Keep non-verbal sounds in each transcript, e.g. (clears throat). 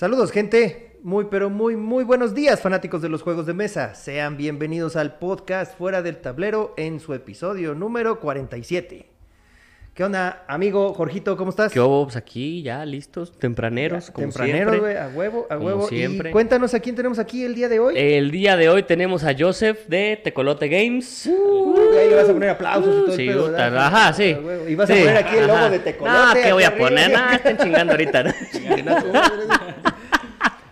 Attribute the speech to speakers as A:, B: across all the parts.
A: Saludos, gente. Muy, pero muy, muy buenos días, fanáticos de los juegos de mesa. Sean bienvenidos al podcast Fuera del Tablero en su episodio número 47. ¿Qué onda, amigo Jorgito? ¿Cómo estás?
B: ¿Qué hubo? Pues aquí ya listos, tempraneros,
A: Ya,
B: como
A: Tempraneros,
B: siempre.
A: güey, a huevo, a
B: Como
A: huevo.
B: siempre.
A: Y cuéntanos a quién tenemos aquí el día de hoy.
B: El día de hoy tenemos a Joseph de Tecolote Games.
A: Uh, ahí le vas a poner aplausos y todo
B: Sí,
A: el pedo,
B: puta,
A: ¿verdad?
B: ajá, sí.
A: Y vas a poner aquí el logo
B: ajá.
A: de Tecolote.
B: No, ¿qué voy a poner? No, estén chingando ahorita. ¿no?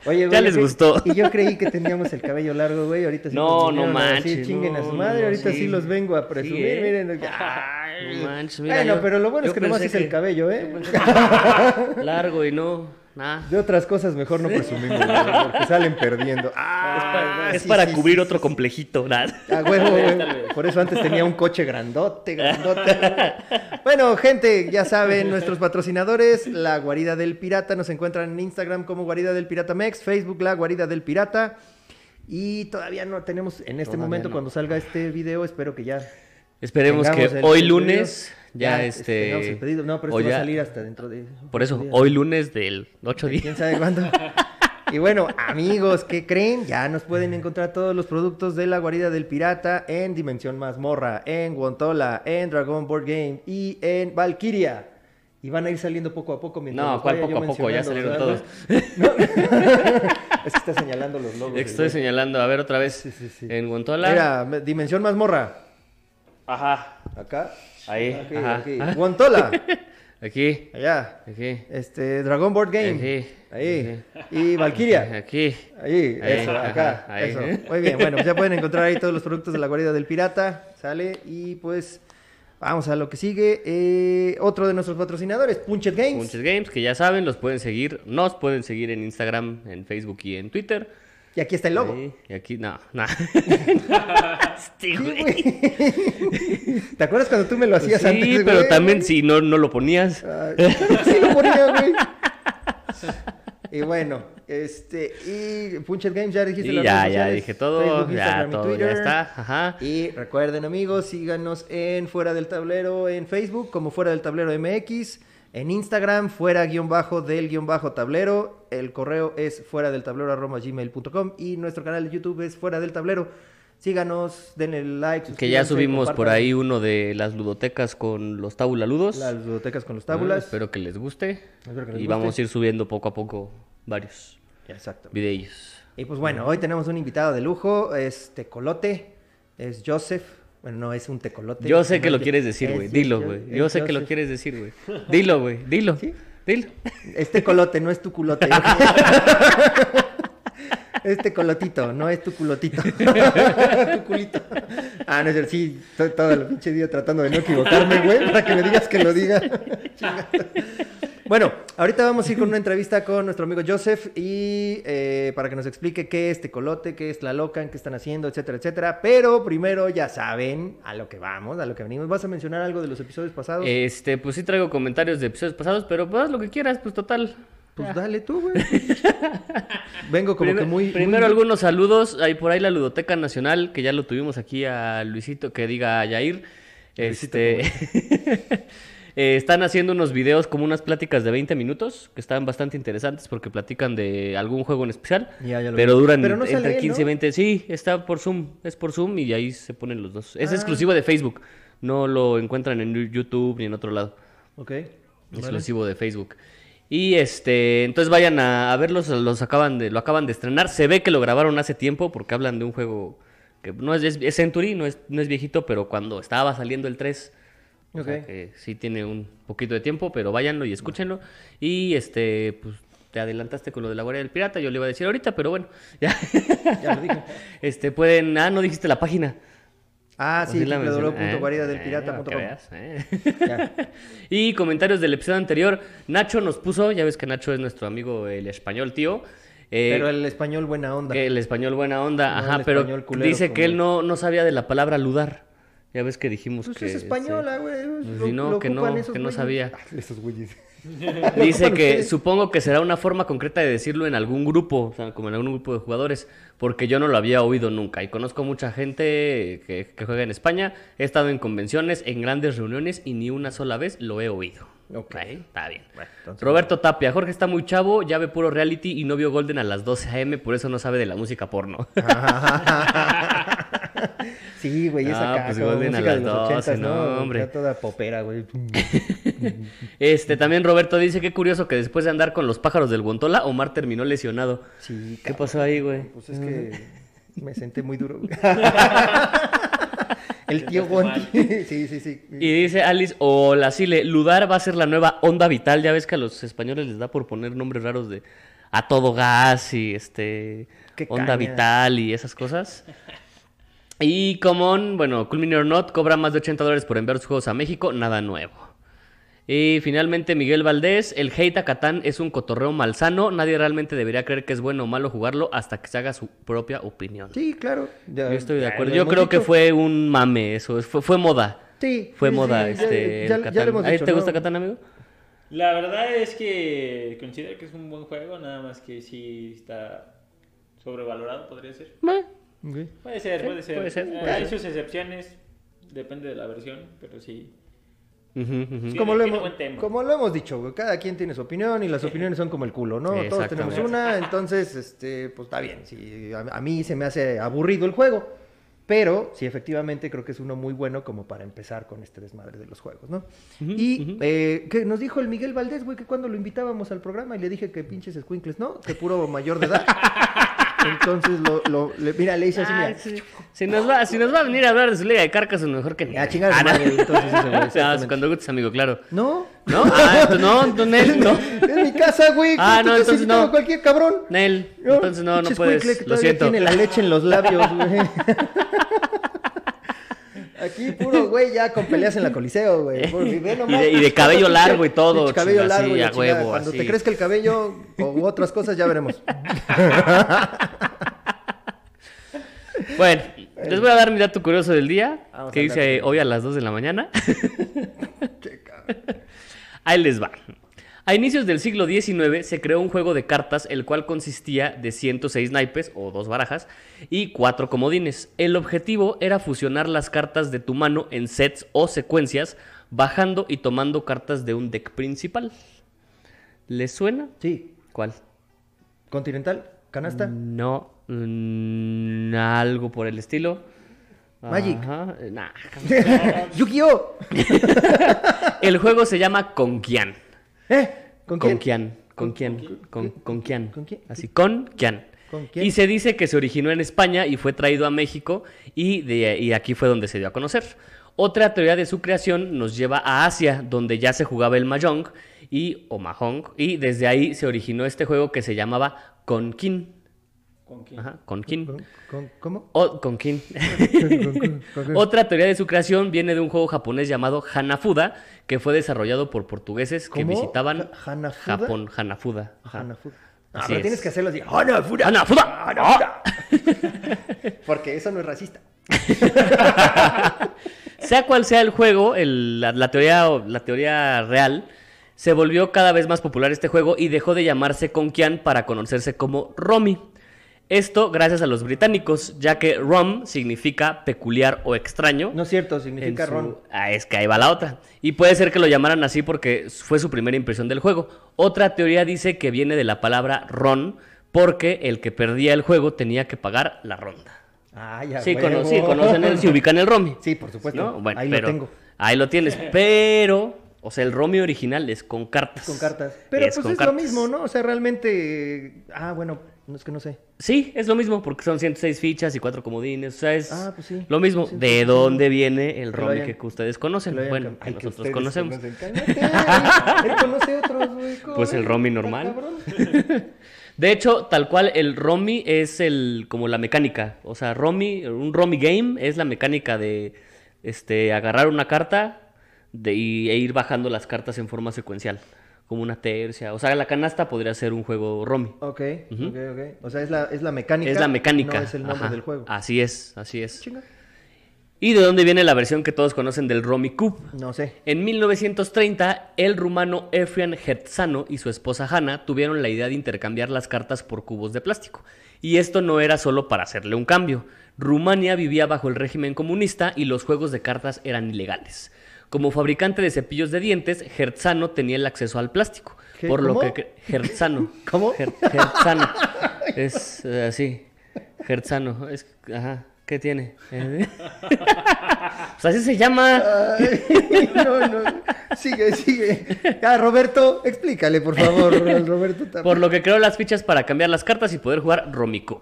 A: Oye,
B: Ya
A: güey,
B: les
A: yo cre-
B: gustó.
A: Y yo creí que teníamos el cabello largo, güey. Ahorita sí
B: No, no
A: a
B: manches,
A: chinguen a
B: no,
A: su
B: no,
A: madre. ahorita sí.
B: sí.
A: los vengo a presumir.
B: Sí, ¿eh?
A: Miren.
B: Ay, no manches, mira,
A: bueno,
B: yo-
A: pero lo bueno es que nomás es
B: pensé
A: el
B: que-
A: cabello, ¿eh? (laughs)
B: Largo y no, nada.
A: De otras cosas mejor no presumimos, güey, porque salen perdiendo. (laughs) Ah,
B: es
A: sí,
B: para
A: sí,
B: cubrir
A: sí,
B: otro complejito, nada.
A: A huevo, güey. Por eso antes tenía un coche grandote, grandote. (laughs) Bueno, gente, ya saben, nuestros patrocinadores, La Guarida del Pirata, nos encuentran en Instagram como Guarida del Pirata Mex, Facebook La Guarida del Pirata. Y todavía no tenemos, en este
B: Todavía
A: momento,
B: no.
A: cuando salga este video, espero que ya.
B: Esperemos que hoy lunes ya,
A: el
B: este.
A: pedido. No, pero esto va a salir hasta dentro de.
B: Por eso,
A: días.
B: hoy lunes del 8
A: ¿Quién
B: días.
A: sabe cuándo? (laughs) Y bueno, amigos, ¿qué creen? Ya nos pueden encontrar todos los productos de la guarida del pirata en Dimensión Mazmorra, en Guantola, en Dragon Board Game y en Valkyria. Y van a ir saliendo poco a poco mientras
B: No, ¿cuál poco a poco? Ya salieron
A: ¿verdad? (laughs) (laughs) es que está señalando los logos.
B: Estoy señalando, a ver otra vez.
A: Sí, sí, sí.
B: En Guantola.
A: Mira, me- Dimensión Mazmorra.
B: Ajá.
A: Acá.
B: Ahí.
A: Aquí, aquí. Guantola. (laughs)
B: Aquí.
A: Allá.
B: Aquí.
A: Este, Dragon Board Game.
B: Aquí.
A: Ahí. Y Valkyria.
B: Aquí.
A: Ahí,
B: Ahí,
A: eso,
B: ajá,
A: acá,
B: ahí.
A: eso. Muy bien, bueno, pues ya pueden encontrar ahí todos los productos de la guarida del pirata, sale, y pues vamos a lo que sigue. Eh, otro de nuestros patrocinadores, Punchet Games.
B: Muchos games que ya saben, los pueden seguir. Nos pueden seguir en Instagram, en Facebook y en Twitter.
A: Y aquí está el logo.
B: Y aquí, no, no. (laughs)
A: Sí,
B: Sí, güey.
A: ¿Te acuerdas cuando tú me lo hacías
B: Sí,
A: antes?
B: pero
A: güey?
B: también si no, no lo ponías.
A: Ay, sí lo ponía, güey. (laughs) Y bueno, este, y Punchet Games, ya dijiste
B: Y
A: las
B: ya,
A: redes
B: ya dije todo,
A: Facebook,
B: ya todo, ya está. Ajá.
A: Y recuerden amigos, síganos en Fuera del Tablero en Facebook como Fuera del Tablero MX, en Instagram fuera guion bajo del guion bajo tablero, el correo es fuera del tablero arroba gmail.com y nuestro canal de YouTube es Fuera del Tablero. Síganos, denle like.
B: Que ya subimos por ahí uno de las ludotecas con los tabulaludos.
A: Las ludotecas con los
B: Ah,
A: tábulas.
B: Espero que les guste.
A: Espero que les
B: y
A: guste.
B: vamos a ir subiendo poco a poco varios
A: Exacto.
B: videos.
A: Y pues bueno, hoy tenemos un invitado de lujo, es Tecolote, es Joseph. Bueno, no es un tecolote.
B: Yo sé que lo
A: es-
B: quieres decir, güey. Dilo, güey. Yo sé que lo quieres (laughs) decir, güey. Dilo, güey. Dilo.
A: ¿Sí?
B: Dilo.
A: Es tecolote, no es tu culote. (laughs) es tecolotito, no es tu culotito. (laughs) tu culito. Ah, no es cierto, sí, to- todo el pinche día tratando de no equivocarme, güey, para que me digas que lo diga. (laughs) Bueno, ahorita vamos a ir con una entrevista con nuestro amigo Joseph y eh, para que nos explique qué es tecolote, qué es la loca, qué están haciendo, etcétera, etcétera. Pero primero ya saben a lo que vamos, a lo que venimos. ¿Vas a mencionar algo de los episodios pasados?
B: Este, pues sí traigo comentarios de episodios pasados, pero pues haz lo que quieras, pues total.
A: Pues dale tú, güey. (laughs) Vengo como
B: Primer-
A: que muy.
B: primero
A: muy-
B: algunos saludos. Hay por ahí la Ludoteca Nacional, que ya lo tuvimos aquí a Luisito, que diga a Yair.
A: Luisito,
B: Este, (laughs) eh, están haciendo unos videos como unas pláticas de 20 minutos, que están bastante interesantes porque platican de algún juego en especial.
A: Ya, ya lo
B: pero
A: vi.
B: duran
A: Pero no sale
B: entre
A: él,
B: 15 y
A: ¿no?
B: 20. Sí, está por Zoom. Es por Zoom y ahí se ponen los dos. Es
A: Ah.
B: exclusivo de Facebook. No lo encuentran en YouTube ni en otro lado.
A: Ok.
B: Exclusivo de Facebook. Y este, entonces vayan a, a verlos, los acaban de, lo acaban de estrenar. Se ve que lo grabaron hace tiempo porque hablan de un juego que no es, es, es Century, no es, no es viejito, pero cuando estaba saliendo el 3, o sea
A: Ok.
B: que sí tiene un poquito de tiempo, pero váyanlo y escúchenlo. Y este, pues te adelantaste con lo de la Guardia del Pirata, yo le iba a decir ahorita, pero bueno, ya.
A: Ya lo dije. (laughs)
B: Este, pueden, ah, no dijiste la página.
A: Ah, sí,
B: mencioné. Eh, eh. (laughs) Y comentarios del episodio anterior. Nacho nos puso, ya ves que Nacho es nuestro amigo el español tío. eh,
A: Pero el español buena onda.
B: que el español buena onda,
A: No
B: ajá, pero
A: culero
B: dice que él no, no sabía de la palabra ludar. Ya ves que dijimos
A: Pues
B: que...
A: es española, güey.
B: Pues no, que no, que no sabía. (laughs)
A: Esos güeyes. (laughs)
B: Dice que supongo que será una forma concreta de decirlo en algún grupo, o sea, como en algún grupo de jugadores, porque yo no lo había oído nunca. Y conozco mucha gente que, que juega en España, he estado en convenciones, en grandes reuniones y ni una sola vez lo he oído.
A: Ok.
B: Ahí, está bien.
A: Bueno, entonces-
B: Roberto Tapia, Jorge está muy chavo, ya ve puro reality y no vio Golden a las 12 a.m., por eso no sabe de la música porno. (laughs) (laughs)
A: Sí, güey, es
B: Ah,
A: acá,
B: pues Golden a
A: música de
B: las
A: los
B: 12,
A: 80s,
B: no,
A: ¿no?
B: hombre.
A: Acá toda popera, güey. (laughs)
B: Este, también Roberto dice, qué curioso que después de andar con los pájaros del Guantola, Omar terminó lesionado.
A: Sí,
B: ¿Qué pasó ahí, güey?
A: Pues es que (laughs) me senté muy duro. güey. (laughs) El tío Guanti. Sí, sí, sí.
B: Y dice Alice, o la Sile, Ludar va a ser la nueva onda vital. Ya ves que a los españoles les da por poner nombres raros de a todo gas y este
A: Qué
B: onda
A: caña.
B: vital y esas cosas. Y Common, bueno, Cool Mini or Not cobra más de 80 dólares por enviar sus juegos a México, nada nuevo. Y finalmente Miguel Valdés, el hate a Catán es un cotorreo malsano, nadie realmente debería creer que es bueno o malo jugarlo hasta que se haga su propia opinión.
A: Sí, claro. ya-
B: Yo estoy de acuerdo. Yo creo que fue un mame eso, fue, fue moda.
A: Sí.
B: Fue
A: sí,
B: moda
A: sí,
B: este
A: ya,
B: el
A: ya-
B: Catán. ¿A ti
A: dicho,
B: te
A: ¿no?
B: gusta Catán, amigo?
C: La verdad es que considero que es un buen juego, nada más que sí está sobrevalorado, podría ser.
B: Meh.
C: Puede ser,
B: Sí,
C: puede ser.
B: puede ser, puede
C: hay
B: ser.
C: sus excepciones, depende de la versión, pero sí. Sí.
A: Como lo, hemos,
C: buen tema.
A: como lo hemos dicho, güey, cada quien tiene su opinión y las opiniones son como el culo, ¿no? Todos tenemos una, (laughs) entonces, este, pues está bien. Sí, a, a mí se me hace aburrido el juego, pero sí, efectivamente creo que es uno muy bueno como para empezar con este desmadre de los juegos, ¿no? y eh, que nos dijo el Miguel Valdés, güey, que cuando lo invitábamos al programa y le dije que pinches squinkles, ¿no? Que puro mayor de edad. (laughs) Entonces, lo, lo- le- mira, le hice así,
B: Ah,
A: mira.
B: sí. Si nos, va, si nos va a venir a hablar de su liga de carcas, mejor que ni.
A: Ah, chingar a su
B: no.
A: madre, entonces
B: Ah, (laughs)
A: exactamente.
B: cuando gustes, amigo, claro.
A: ¿No?
B: ¿No? Ah, no, no, Nel, no. (laughs)
A: Es mi casa, güey.
B: Ah,
A: ¿Tú
B: no, entonces no.
A: cualquier cabrón.
B: Nel, entonces no, no puedes. Lo siento.
A: tiene la leche en los labios, güey. (laughs) Aquí puro, güey, ya con peleas en la coliseo, güey. (laughs) Nomás,
B: Y de- y de cabello largo y todo,
A: cabello largo y
B: a huevo,
A: Cuando
B: así.
A: te crezca el cabello o otras cosas, ya veremos. (laughs)
B: Bueno, les voy a dar mi dato curioso del día,
A: Vamos
B: que
A: dato.
B: hoy a las 2 de la mañana.
A: Qué cabrón.
B: Ahí les va. A inicios del siglo XIX se creó un juego de cartas el cual consistía de 106 naipes o dos barajas y cuatro comodines. El objetivo era fusionar las cartas de tu mano en sets o secuencias, bajando y tomando cartas de un deck principal. ¿Les suena?
A: Sí.
B: ¿Cuál?
A: Continental, canasta.
B: No, mm, algo por el estilo.
A: Magic.
B: Nah. (laughs)
A: Yu-Gi-Oh! (laughs)
B: El juego se llama Conquian.
A: ¿Eh? ¿Con
B: Con
A: quién?
B: Con quién. Con, con quién.
A: ¿Con quién?
B: Así, con quién.
A: ¿Con quién?
B: Y se dice que se originó en España y fue traído a México y, de, y aquí fue donde se dio a conocer. Otra teoría de su creación nos lleva a Asia, donde ya se jugaba el mahjong y, o mahjong, y desde ahí se originó este juego que se llamaba Conquín.
C: ¿Con quién?
B: Ajá, Conquín.
A: ¿Con- con- ¿Cómo?
B: O Conquín.
A: ¿Con- (laughs) (laughs)
B: Otra teoría de su creación viene de un juego japonés llamado Hanafuda, que fue desarrollado por portugueses que visitaban
A: Hanafuda?
B: Japón. Hanafuda. Ajá.
A: Hanafuda. Ah, pero
B: es.
A: tienes que hacerlo así. Hanafuda.
B: Hanafuda.
A: Hanafuda. (laughs) Porque eso no es racista.
B: Sea cual sea el juego, el- la, la teoría, o la teoría real, se volvió cada vez más popular este juego y dejó de llamarse Conquian para conocerse como Romy. Esto gracias a los británicos, ya que Rom significa peculiar o extraño.
A: No es cierto, significa
B: su-
A: ron.
B: Ah, es que ahí va la otra. Y puede ser que lo llamaran así porque fue su primera impresión del juego. Otra teoría dice que viene de la palabra ron porque el que perdía el juego tenía que pagar la ronda.
A: Ah, ya,
B: Sí, cono- sí, conocen el, se (laughs) ubican el Romy.
A: Sí, por supuesto.
B: ¿no? Bueno,
A: Ahí
B: pero-
A: lo tengo.
B: Ahí lo tienes, pero, o sea, el Romy original es con cartas.
A: Con cartas. Pero
B: Es
A: pues es
B: cartas.
A: lo mismo, ¿no? O sea, realmente. Ah, bueno, no es que no sé.
B: Sí, es lo mismo, porque son 106 fichas y cuatro comodines, o sea, es
A: Ah, pues sí.
B: lo mismo.
A: Sí, sí,
B: ¿De dónde viene el
A: hayan-
B: que ustedes conocen?
A: Que
B: Bueno, que nosotros conocemos.
A: Cállate, él conoce otros, güey. ¿cómo
B: Pues el
A: Está
B: normal. (laughs) De hecho, tal cual, el Romy es el como la mecánica. O sea, Romy, un Romy game es la mecánica de este agarrar una carta de, y, e ir bajando las cartas en forma secuencial. Como una tercia. O sea, la canasta podría ser un juego Romy.
A: Ok,
B: Ujú.
A: ok, ok. O sea, es la, es la mecánica.
B: Es la mecánica.
A: No es el nombre
B: Ajá.
A: del juego.
B: Así es, así es.
A: Chinga.
B: ¿Y de dónde viene la versión que todos conocen del Romy Cube?
A: No sé.
B: En 1930, el rumano Efrian Hertzano y su esposa Hanna tuvieron la idea de intercambiar las cartas por cubos de plástico. Y esto no era solo para hacerle un cambio. Rumania vivía bajo el régimen comunista y los juegos de cartas eran ilegales. Como fabricante de cepillos de dientes, Gerzano tenía el acceso al plástico.
A: ¿Qué?
B: Por lo que Gerzano. (laughs)
A: ¿Cómo?
B: Gerzano. (laughs) Es eh, así. Gerzano. Es, ajá. ¿Qué tiene? Eh, (laughs) pues así se llama.
A: Ay, no, no. Sigue, sigue. Ah, Roberto, explícale, por favor, Roberto. también.
B: Por lo que creó las fichas para cambiar las cartas y poder jugar Romicub.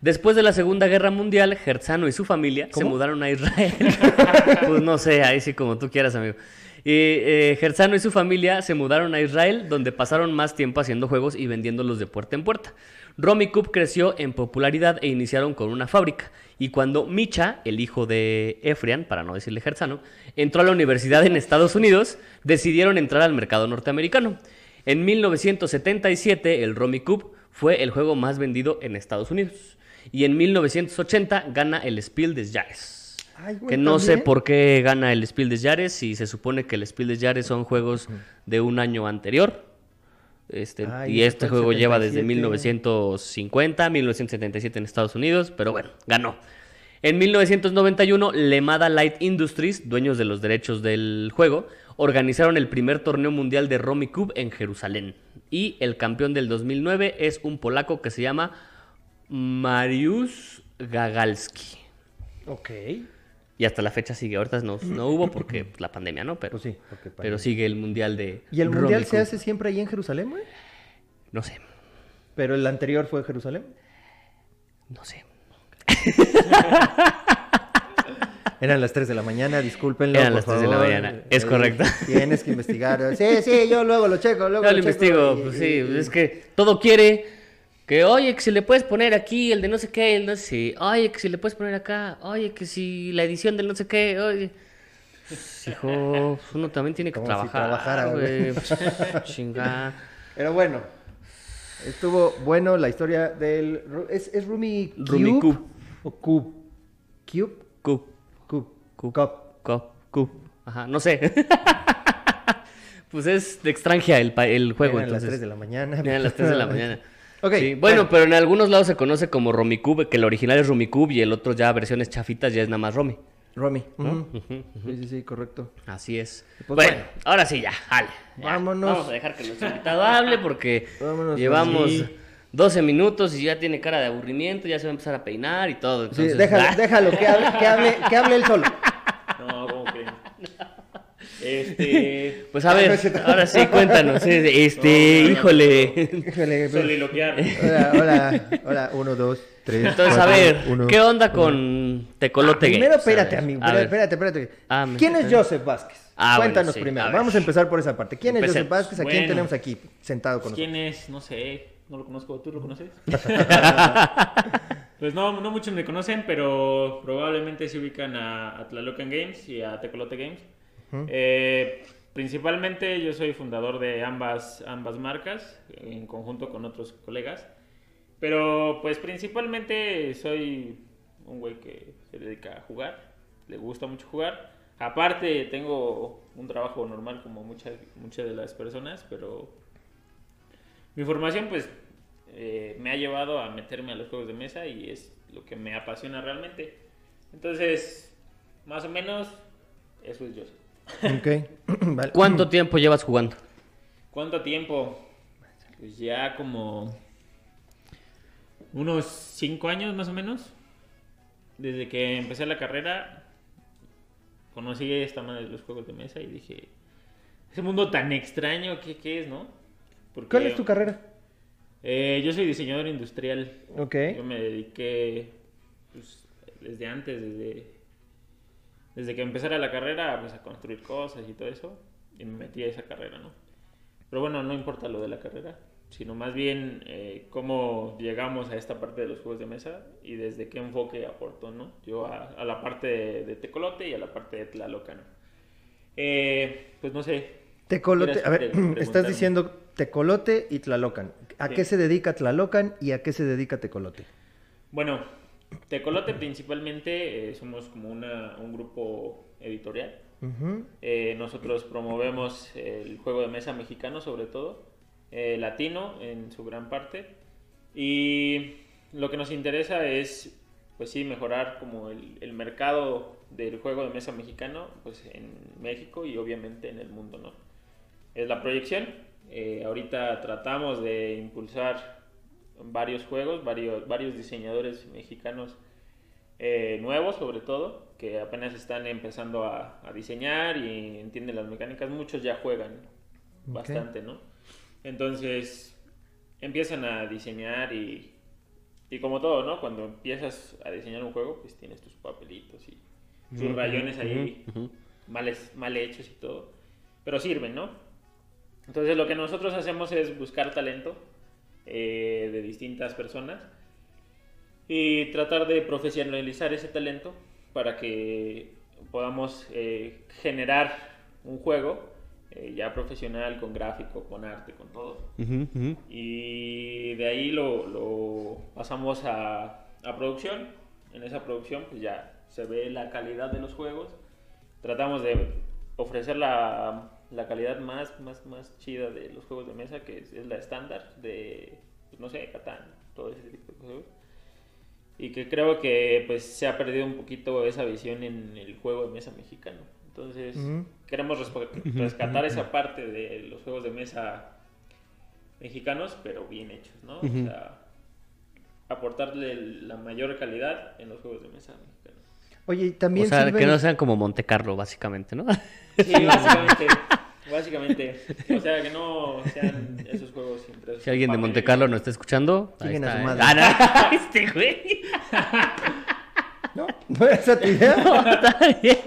B: Después de la Segunda Guerra Mundial, Gerzano y su familia se mudaron a Israel. (laughs) pues no sé, ahí sí como tú quieras, amigo. Y eh, Gerzano y su familia se mudaron a Israel, donde pasaron más tiempo haciendo juegos y vendiéndolos de puerta en puerta. Romicub creció en popularidad e iniciaron con una fábrica. Y cuando Micha, el hijo de Efrian, para no decirle Gerzano, entró a la universidad en Estados Unidos, decidieron entrar al mercado norteamericano. En 1977, el Romicub fue el juego más vendido en Estados Unidos. Y en 1980 gana el Spiel des Jahres.
A: Ay, güey,
B: Que no sé por qué gana el Spiel des Jahres si se supone que el Spiel des Jahres son juegos de un año anterior. Este,
A: Ay,
B: y este juego lleva desde
A: 77.
B: 1950, 1977 en Estados Unidos, pero bueno, ganó. En 1991, Lemada Light Industries, dueños de los derechos del juego, organizaron el primer torneo mundial de Romicub en Jerusalén. Y el campeón del 2009 es un polaco que se llama Mariusz Gagalski.
A: Ok.
B: Y hasta la fecha sigue. Ahorita no, no hubo porque pues, la pandemia, ¿no? Pero,
A: Pues sí, porque
B: pero sigue el mundial de.
A: ¿Y el mundial se hace siempre ahí en Jerusalén, güey?
B: No sé,
A: Pero el anterior fue Jerusalén.
B: no sé. (laughs)
A: Eran las 3 de la mañana, discúlpenlo.
B: Eran
A: por
B: las 3 de la mañana, es
A: Eh,
B: correcto. (laughs)
A: Tienes que investigar. Sí, sí, yo luego lo checo, luego
B: Yo
A: lo
B: lo
A: checo
B: investigo,
A: y-
B: pues sí,
A: y-
B: es que todo quiere que, oye, que si le puedes poner aquí el de no sé qué, el no sé si, oye, que si le puedes poner acá, oye, que si la edición del no sé qué, oye. Pues, hijo, pues, uno también tiene que
A: Como si
B: trabajar,
A: trabajara, güey. (laughs)
B: Chinga.
A: Pero bueno, estuvo bueno la historia del... ¿Es, es Rumi Cube?
B: Rumicube.
A: ¿O Cube? ¿Cube? Cube.
B: Cup,
A: Cup.
B: cup. Ajá, no sé. (laughs) pues es de extranjera el, el juego,
A: Eran las
B: entonces.
A: 3 de la mañana.
B: Eran las 3 de la mañana. (laughs)
A: Ok,
B: Sí, bueno,
A: bueno.
B: pero en algunos lados se conoce como Romicube, que el original es Rumicube y el otro ya versiones chafitas ya es nada más Romy.
A: Romy. ujú. Sí, sí, sí, correcto.
B: Así es.
A: Pues
B: bueno,
A: bueno.
B: ahora sí, ya, dale. ya.
A: Vámonos.
B: Vamos a dejar que nuestro invitado hable porque
A: Vámonos,
B: llevamos
A: sí.
B: 12 minutos y ya tiene cara de aburrimiento, ya se va a empezar a peinar y todo.
A: Sí,
B: entonces,
A: déjalo,
B: ah, (laughs)
A: déjalo, que hable, que hable, que hable él solo.
C: No, ¿cómo creen? Este. (laughs)
B: Pues a ver, ahora sí, cuéntanos. eh, Este,
C: No, no, no,
B: híjole.
A: Híjole, pues,
C: Soliloquear.
A: Hola, hola, hola, uno, dos, tres.
B: Entonces, a ver,
A: uno.
B: ¿qué onda con Tecolote
A: Ah, Primero, espérate, amigo.
B: a ver.
A: Espérate, espérate.
B: Ah,
A: ¿Quién es Joseph Vázquez?
B: Ah, bueno,
A: Cuéntanos
B: sí,
A: primero.
B: a.
A: Vamos a empezar por esa parte. ¿Quién es. Joseph Vázquez? ¿A quién
C: Bueno.
A: tenemos aquí sentado con nosotros?
C: ¿Quién es? No sé. No lo conozco. ¿Tú lo conoces? (laughs) (laughs) pues no, no muchos me conocen, pero probablemente se ubican a, a Tlalocan Games y a Tecolote Games. Eh, principalmente yo soy fundador de ambas, ambas marcas, en conjunto con otros colegas. Pero pues principalmente soy un güey que se dedica a jugar, le gusta mucho jugar. Aparte tengo un trabajo normal como muchas, muchas de las personas, pero mi formación pues eh, me ha llevado a meterme a los juegos de mesa y es lo que me apasiona realmente. Entonces, más o menos, eso es yo.
A: Ok. (clears throat) Vale.
B: ¿Cuánto tiempo llevas jugando?
C: ¿Cuánto tiempo? Pues ya como unos cinco años más o menos. Desde que empecé la carrera, conocí esta madre de los juegos de mesa y dije, ese mundo tan extraño, ¿qué, qué es, no? Porque,
A: ¿Cuál es tu carrera?
C: eh, yo soy diseñador industrial.
A: Ok.
C: Yo me dediqué pues, desde antes, desde, desde que empezara la carrera, pues a construir cosas y todo eso. Y me metí a esa carrera, ¿no? Pero bueno, no importa lo de la carrera, sino más bien eh, cómo llegamos a esta parte de los juegos de mesa y desde qué enfoque aportó, ¿no? Yo a, a la parte de, de Tecolote y a la parte de Tlalocan. Eh, pues no sé.
A: Tecolote,
C: ¿Quieres
A: a ver, (clears throat) estás diciendo Tecolote y Tlalocan. ¿A
C: Sí.
A: qué se dedica Tlalocan y a qué se dedica Tecolote?
C: Bueno, Tecolote principalmente eh, somos como una, un grupo editorial.
A: Ujú.
C: Eh, nosotros promovemos el juego de mesa mexicano sobre todo, eh, latino en su gran parte. Y lo que nos interesa es pues sí, mejorar como el, el mercado del juego de mesa mexicano, pues en México y obviamente en el mundo, ¿no? Es la proyección. Eh, ahorita tratamos de impulsar varios juegos, varios, varios diseñadores mexicanos eh, nuevos sobre todo, que apenas están empezando a, a diseñar y entienden las mecánicas. Muchos ya juegan bastante, ¿no? Entonces empiezan a diseñar y, y como todo, ¿no? Cuando empiezas a diseñar un juego, pues tienes tus papelitos y tus rayones ahí mal hechos y todo, pero sirven, ¿no? Entonces lo que nosotros hacemos es buscar talento eh, de distintas personas y tratar de profesionalizar ese talento para que podamos eh, generar un juego eh, ya profesional, con gráfico, con arte, con todo. Y de ahí lo, lo pasamos a, a producción. En esa producción pues ya se ve la calidad de los juegos. Tratamos de ofrecer la, la calidad más, más, más chida de los juegos de mesa, que es, es la estándar de, pues, no sé, Catán, todo ese tipo de juegos. Y que creo que pues se ha perdido un poquito esa visión en el juego de mesa mexicano. Entonces
A: Ujú.
C: queremos respo- rescatar esa parte de los juegos de mesa mexicanos, pero bien hechos, ¿no?
B: Ujú.
C: O sea, aportarle la mayor calidad en los juegos de mesa mexicanos.
A: Oye, y
B: O
A: también
B: sea,
A: sirven-
B: que no sean como Monte Carlo, básicamente, ¿no?
C: Sí, (laughs) básicamente. básicamente. O sea, que no sean esos juegos siempre.
B: Si alguien de Monte Carlo nos está escuchando, ahí
A: Chinguen a
B: está,
A: su
B: ¿eh?
A: madre.
B: Ah, no, (laughs) (laughs) este güey.
A: ¿No? ¿No era esa tu idea?
B: Está bien.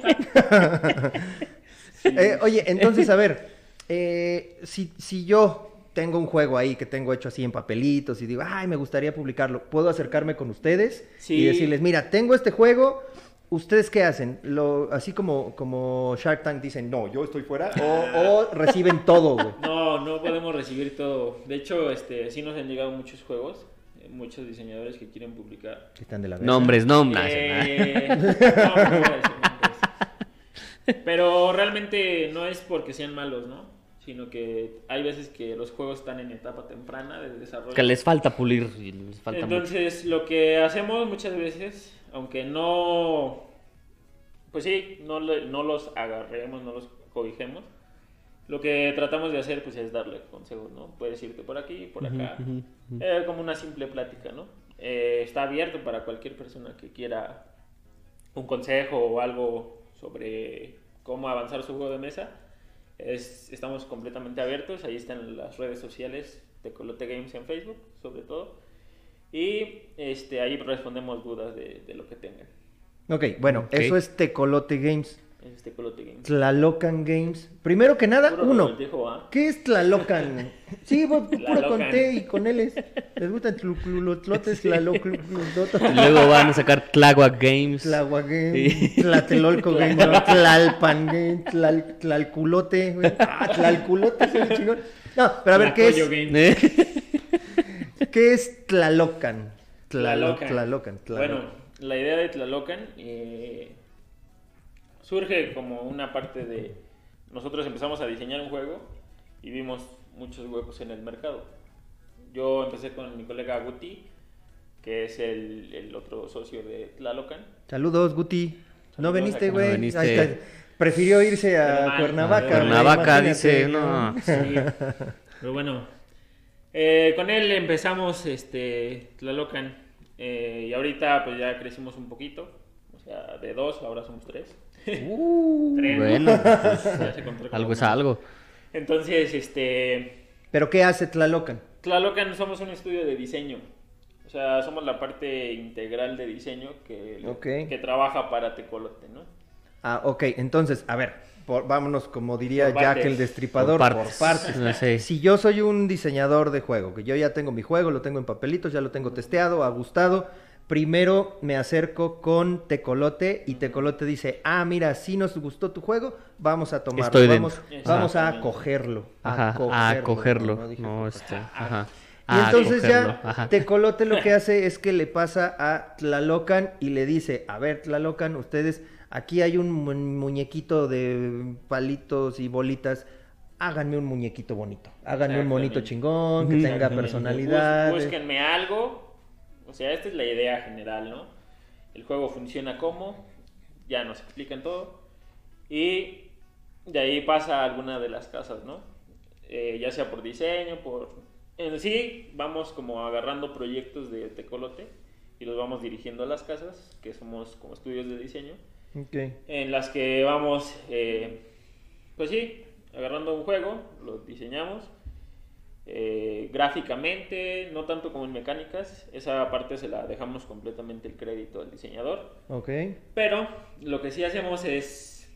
A: Eh, oye, entonces, a ver, eh, si, si yo tengo un juego ahí que tengo hecho así en papelitos y digo, ay, me gustaría publicarlo, ¿puedo acercarme con ustedes y
C: Sí.
A: decirles, mira, tengo este juego, ¿ustedes qué hacen? Lo, así como, como Shark Tank dicen, no, yo estoy fuera, o, o (laughs) reciben todo, güey.
C: No, no podemos recibir todo. De hecho, este, sí nos han llegado muchos juegos, eh, muchos diseñadores que quieren publicar.
A: Que Están de la.
B: Nombres, nombres.
C: Eh, (laughs) no, no nombres. Pero realmente no es porque sean malos, ¿no? Sino que hay veces que los juegos están en etapa temprana de desarrollo.
B: Que les falta pulir y les falta mucho.
C: Entonces, lo que hacemos muchas veces, aunque no, pues sí, no, no los agarremos, no los cobijemos, lo que tratamos de hacer pues es darle consejos, ¿no? Puedes irte por aquí, por acá, Eh, como una simple plática, ¿no? Eh, está abierto para cualquier persona que quiera un consejo o algo sobre cómo avanzar su juego de mesa. Es- estamos completamente abiertos, ahí están las redes sociales de Colote Games en Facebook, sobre todo. Y este, ahí respondemos dudas de, de lo que tengan.
A: Ok, bueno,
B: Ok.
A: eso es Tecolote Games.
C: en Este Colote Games.
A: Tlalocan Games. Primero que nada,
C: Puro
A: uno.
C: revoltejo, ¿ah?
A: ¿Qué es Tlalocan? (laughs) Sí, vos, puro con. T y con L's. Les gustan tlutlotes,
B: Y
A: tlaloclulototes,
B: luego van a sacar Tláhuac Games.
A: tlahuaguen,
B: Sí.
A: tlatelolco game, ¿no? tlalpan game, tlal, tlalculote, güey. Ah, tlalculote, ve chingón. No, pero a ver, ¿qué es,
C: Games.
B: ¿Eh? (laughs)
A: ¿qué es Tlalocan? Tlalo-
C: Tlalocan.
A: Tlalocan, Tlalocan.
C: Bueno, la idea de Tlalocan eh, surge como una parte de... Nosotros empezamos a diseñar un juego y vimos muchos huecos en el mercado. Yo empecé con mi colega Guti, que es el, el otro socio de Tlalocan.
A: Saludos, Guti. No
C: Saludos
A: veniste, güey.
B: No veniste.
A: Ahí está. Prefirió irse a Cuernavaca.
B: Cuernavaca dice, no.
C: Sí, (laughs) pero bueno, eh, con él empezamos este, Tlalocan eh, y ahorita pues ya crecimos un poquito, o sea, de dos ahora somos tres.
A: Uh,
C: Tres.
B: Bueno, (laughs) pues,
C: Ya se
B: algo es algo.
C: Entonces, este,
A: ¿Pero qué hace Tlalocan?
C: Tlalocan somos un estudio de diseño. O sea, somos la parte integral de diseño que, que trabaja para Tecolote, ¿no?
A: Ah, ok. Entonces, a ver, por- vámonos, como diría
C: Por
A: Jack
C: partes.
A: el Destripador,
B: Por
A: por
B: partes. No sé.
A: Si yo soy un diseñador de juego, que yo ya tengo mi juego, lo tengo en papelitos, ya lo tengo testeado, ha gustado, primero me acerco con Tecolote y Tecolote dice, ah, mira, si nos gustó tu juego, vamos a tomarlo,
B: Estoy
A: vamos, vamos a.
B: Ajá, a cogerlo.
A: no, no dije
B: No,
A: acoger.
B: este, ajá.
A: Y
B: A
A: entonces
B: cogerlo,
A: ya
B: ajá.
A: Tecolote lo que hace es que le pasa a Tlalocan y le dice, a ver Tlalocan, ustedes, aquí hay un mu- muñequito de palitos y bolitas, háganme un muñequito bonito, háganme un monito
C: Exactamente.
A: chingón, que tenga personalidad.
C: Bus- búsquenme algo. O sea, esta es la idea general, ¿no? el juego funciona como, ya nos explican todo. Y de ahí pasa a alguna de las casas, ¿no? Eh, ya sea por diseño, por... En sí, vamos como agarrando proyectos de Tecolote y los vamos dirigiendo a las casas, que somos como estudios de diseño, En las que vamos, eh, pues sí, agarrando un juego, lo diseñamos. eh, gráficamente, no tanto como en mecánicas, esa parte se la dejamos completamente el crédito al diseñador.
A: Ok.
C: Pero lo que sí hacemos es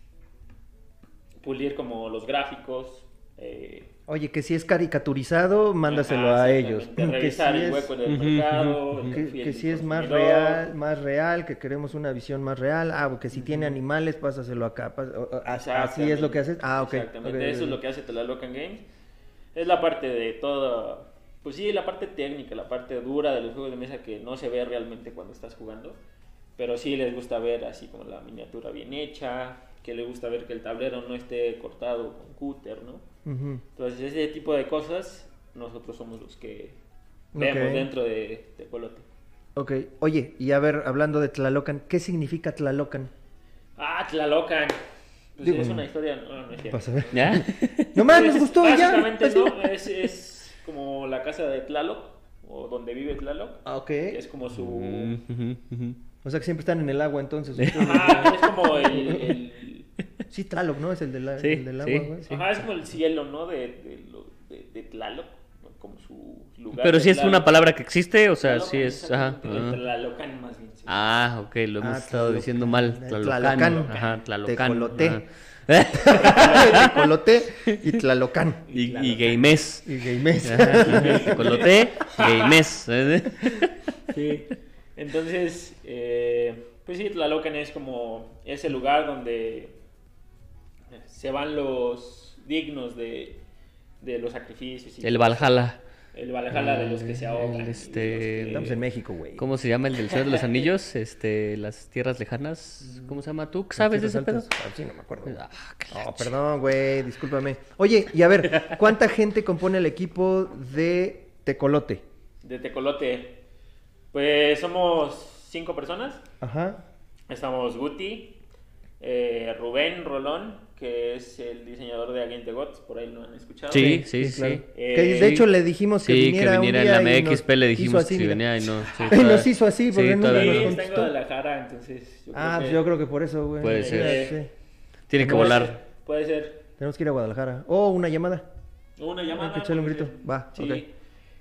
C: pulir como los gráficos. eh,
A: Oye, que si es caricaturizado, mándaselo
C: ajá,
A: a ellos. Que si
C: el
A: es-
C: hueco del
B: Ujú,
C: mercado.
B: ujú,
C: el
A: Que,
C: perfil
A: que
C: del
A: si es más real, más real, que queremos una visión más real. Ah, que si tiene animales, pásaselo acá. as- Así es lo que haces. Ah, ok.
C: Exactamente,
A: ok,
C: eso es lo que hace Tlalocan Games. Es la parte de toda, pues sí, la parte técnica, la parte dura de los juegos de mesa que no se ve realmente cuando estás jugando. Pero sí les gusta ver así como la miniatura bien hecha, que les gusta ver que el tablero no esté cortado con cúter, ¿no? Entonces ese tipo de cosas nosotros somos los que vemos dentro de Tecolote.
A: Ok. Oye, y a ver, hablando de Tlalocan, ¿qué significa Tlalocan?
C: Ah, Tlalocan. Pues
A: Digo-
C: es una historia, no, no es cierto.
B: ¿Ya?
A: Nomás
C: Pues,
A: nos gustó ya.
C: Básicamente no, es, es como la casa de Tlaloc, o donde vive Tlaloc.
A: Ah, ok.
C: Es como su...
B: Ujú, ujú.
A: O sea que siempre están en el agua entonces.
C: Ajá, es como el... el-
A: Sí, Tlaloc, ¿no? Es el, del-
B: Sí,
A: el del agua,
B: sí.
A: güey.
C: Ajá, es como el cielo, ¿no? De, de, de- de Tlaloc, ¿no? como su lugar.
B: Pero si es una palabra que existe, o sea,
C: Tlalocan,
B: sí es. Ajá. ajá.
C: Tlalocan más bien. sí.
B: Ah, ok, lo hemos
A: Ah,
B: estado
A: Tlalocan.
B: diciendo mal.
A: Tlalocan.
B: Tlalocan. Ajá, Tlalocan.
A: Tecolote.
B: ajá. (laughs)
A: Tecolote y Tlalocan.
B: Y, y Games.
A: Y.
B: Ajá, Tecolote. (laughs)
C: Sí. Entonces, eh, pues sí, Tlalocan es como ese lugar donde se van los dignos de, de los sacrificios. y
B: El Valhalla.
C: El Valhalla de los que se ahogan.
B: El,
C: y
B: este,
A: Estamos en México, güey.
B: ¿Cómo se llama el del Señor de los (laughs) Anillos? Este, las tierras lejanas. ¿Cómo se llama? ¿Tú sabes de ese pedo?
A: Ah, Sí, no me acuerdo.
B: Ah,
A: Oh, perdón, güey, discúlpame. Oye, y a ver, ¿cuánta gente compone el equipo de Tecolote?
C: De Tecolote. Pues somos cinco personas.
A: Ajá.
C: Estamos Guti, eh, Rubén Rolón, que es el diseñador de Against the Gods, por ahí lo han escuchado.
B: Sí, sí, sí.
A: claro.
C: Eh,
A: que de hecho le dijimos que
B: Sí,
A: viniera,
B: que viniera
A: un
B: en
A: día
B: la
A: y nos
B: MXP, le dijimos
A: así,
B: que venía y no. sí, (laughs) todavía-
A: nos hizo así, porque
B: sí,
A: no
C: Sí,
A: nos
B: no.
C: está en. Guadalajara, entonces. yo
A: Ah,
C: creo
A: pues
C: que
A: yo creo que por eso, güey.
B: Puede
A: Sí,
B: ser.
A: sí.
B: Tiene que volar.
C: Puede ser.
A: Tenemos que ir a Guadalajara. O una llamada.
C: Una llamada.
A: Hay que echarle un grito.
C: ser.
A: Va,
C: Sí.
A: ok.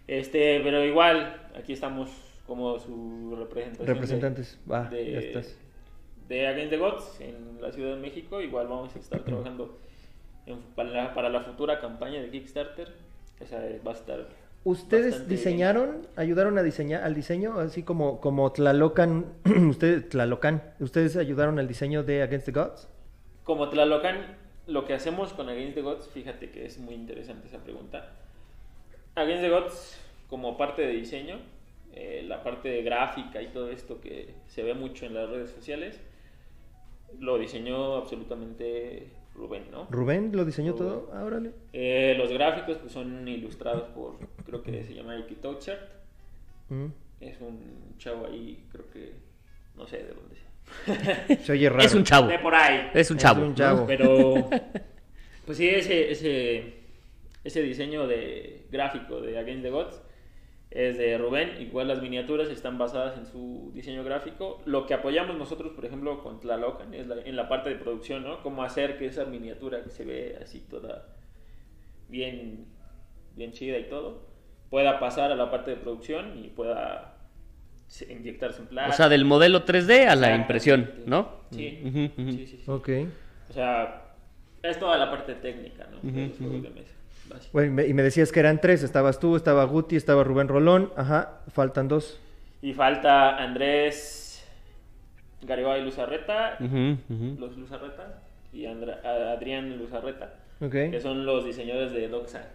C: Este, pero igual, aquí estamos como su representación. de-
A: Representantes. Va,
C: de,
A: ya estás.
C: De Against the Gods en la Ciudad de México. Igual vamos a estar trabajando en- para, la, para la futura campaña de Kickstarter. O sea, va a estar.
A: ¿Ustedes diseñaron, ayudaron a diseñar al diseño, así como, como Tlalocan, (clears throat) ustedes, Tlalocan, ustedes ayudaron al diseño de Against the Gods?
C: Como Tlalocan, lo que hacemos con Against the Gods, fíjate que es muy interesante esa pregunta. Against the Gods, como parte de diseño, eh, la parte de gráfica y todo esto que se ve mucho en las redes sociales, lo diseñó absolutamente Rubén, ¿no?
A: ¿Rubén lo diseñó
C: Rubén.
A: todo? Ah, órale.
C: Eh, los gráficos pues, son ilustrados por, creo que se llama Ike Touchart.
A: Mm.
C: Es un chavo ahí, creo que, no sé de dónde sea.
A: Se oye raro.
B: Es un chavo.
C: De por ahí.
B: Es un
A: Es
B: chavo.
A: un
B: ¿no?
A: chavo.
C: Pero, pues sí, ese, ese, ese diseño de gráfico de Against the Gods es de Rubén. Igual las miniaturas están basadas en su diseño gráfico. Lo que apoyamos nosotros, por ejemplo, con Tlalocan es la- en la parte de producción, ¿no? Cómo hacer que esa miniatura que se ve así toda bien, bien chida y todo, pueda pasar a la parte de producción y pueda se- inyectarse en
B: O
C: plástico.
B: sea, del modelo 3D a la impresión, ¿no?
C: Sí, sí, sí, sí.
A: Ok.
C: O sea, es toda la parte técnica, ¿no? De
B: Ujú,
C: los juegos de mesa.
A: Bueno, y me, y me decías que eran tres, estabas tú, estaba Guti, estaba Rubén Rolón, ajá, faltan dos.
C: Y falta Andrés Garibay Luzarreta,
B: ujú.
C: los Luzarreta, y Andra- Adrián Luzarreta,
A: Ok.
C: que son los diseñadores de Doxa.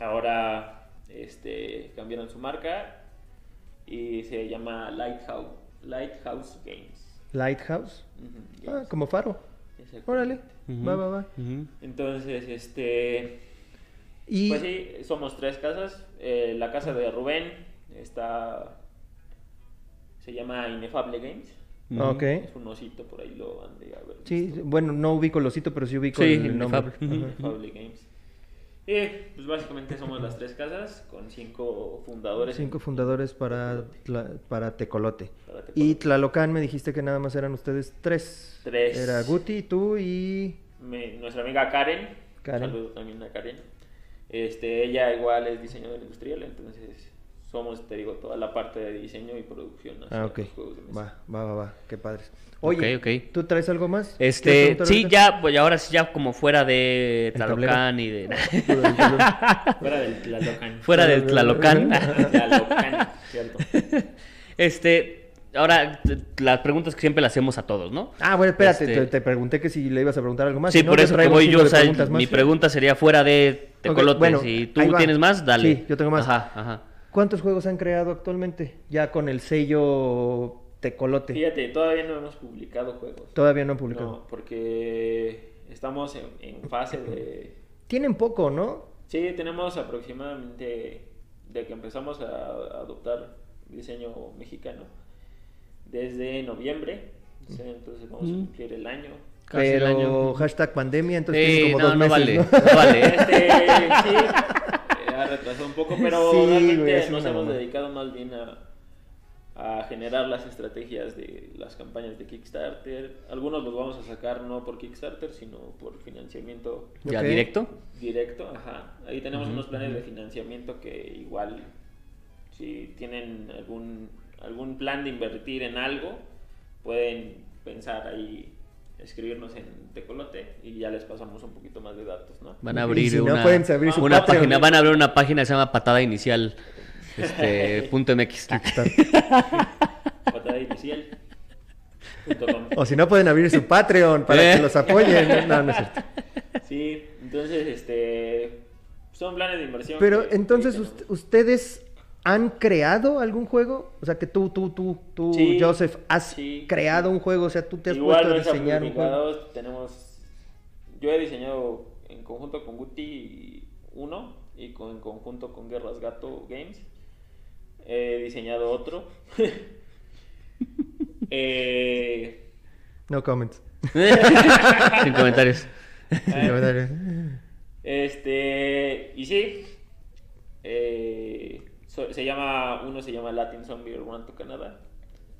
C: Ahora este, cambiaron su marca y se llama Lighthouse, Lighthouse Games.
A: Lighthouse. Ah,
C: Games.
A: como faro. Órale. Va, va, va.
C: Entonces, este,
A: Y
C: Pues sí, somos tres casas. Eh, la casa de Rubén está se llama Inefable Games.
A: Ah, Ok.
C: Es un osito, por ahí lo han de haber
A: Sí,
C: visto.
A: bueno, no ubico el osito, pero sí ubico
B: Sí,
A: el nombre. (laughs)
B: Inefable.
C: Games. Y pues básicamente somos las tres casas con cinco fundadores.
A: Cinco fundadores para, Tla- para Tecolote.
C: Para Tecolote.
A: Y Tlalocan me dijiste que nada más eran ustedes tres.
C: Tres.
A: Era Guti, tú y...
C: Me- nuestra amiga Karen.
A: Karen.
C: Saludo también a Karen. Este, ella igual es diseñadora industrial, entonces somos, te digo, toda la parte de diseño y producción. hacia
A: Ah, ok.
C: los juegos de mesa.
A: Va, va, va, va. Qué padres. Oye,
B: Ok, ok.
A: ¿tú traes algo más? ¿Quieres
B: Este, sí,
A: ahorita?
B: ya, pues ahora sí, ya como fuera de. Tlalocán y de... (laughs)
C: Fuera del Tlalocan.
B: fuera del Tlalocán.
C: Tlalocan, cierto.
B: Este, ahora, las preguntas que siempre le hacemos a todos, ¿no?
A: Ah, bueno, espérate,
B: Este-
A: te, te pregunté que si le ibas a preguntar algo más.
B: Sí,
A: si no,
B: por eso voy yo, o sea,
A: preguntas más.
B: mi pregunta sería fuera de Tecolote.
A: bueno,
B: si tú tienes más, dale.
A: Sí, yo tengo más.
B: Ajá, ajá.
A: ¿Cuántos juegos han creado actualmente? Ya con el sello Tecolote.
C: Fíjate, todavía no hemos publicado juegos.
A: Todavía no han publicado.
C: No, porque estamos en, en fase de... (laughs)
A: Tienen poco, ¿no?
C: Sí, tenemos aproximadamente, de que empezamos a adoptar diseño mexicano, desde noviembre. Sí, Entonces vamos a cumplir el año.
B: Casi el
A: Pero
B: año.
A: hashtag pandemia, entonces
B: Sí,
A: tienen como
B: no,
A: dos
B: no
A: meses,
B: vale,
A: ¿no?
B: no vale.
C: Este, sí, (laughs) ha retrasado un poco, pero
A: Sí,
C: realmente
A: güey,
C: nos hemos
A: mamada.
C: dedicado más bien a, a generar las estrategias de las campañas de Kickstarter. Algunos los vamos a sacar no por Kickstarter, sino por financiamiento
B: ¿Ya
A: Ok.
B: directo?
C: directo. Ajá. Ahí tenemos unos planes de financiamiento que igual, si tienen algún, algún plan de invertir en algo, pueden pensar ahí escribirnos en Tecolote y ya les pasamos un poquito más de datos, ¿no?
B: Van a abrir
A: si no,
B: una,
A: pueden abrir su
B: una
A: Patreon.
B: página, van a abrir una página que se llama patada inicial. (laughs) Este, punto MX. (laughs)
C: patada inicial. punto com.
A: O si no, pueden abrir su Patreon para
B: Eh.
A: que los apoyen. No, no, no es cierto.
C: Sí, entonces, este, son planes de inversión.
A: Pero
C: que-
A: entonces,
C: que
A: ust-
C: tenemos.
A: ¿ustedes han creado algún juego? O sea, que tú, tú, tú, tú,
C: Sí,
A: Joseph, has
C: sí,
A: creado
C: sí.
A: un juego. O sea, tú te has
C: Igual
A: puesto a diseñar un juego.
C: tenemos, yo he diseñado en conjunto con Guti uno y con, en conjunto con Guerras Gato Games. He diseñado otro. (laughs) Eh,
A: No comments. (laughs) (laughs)
B: Sin comentarios.
C: Este, y sí, eh, so- se llama, uno se llama Latin Zombie Run to Canada.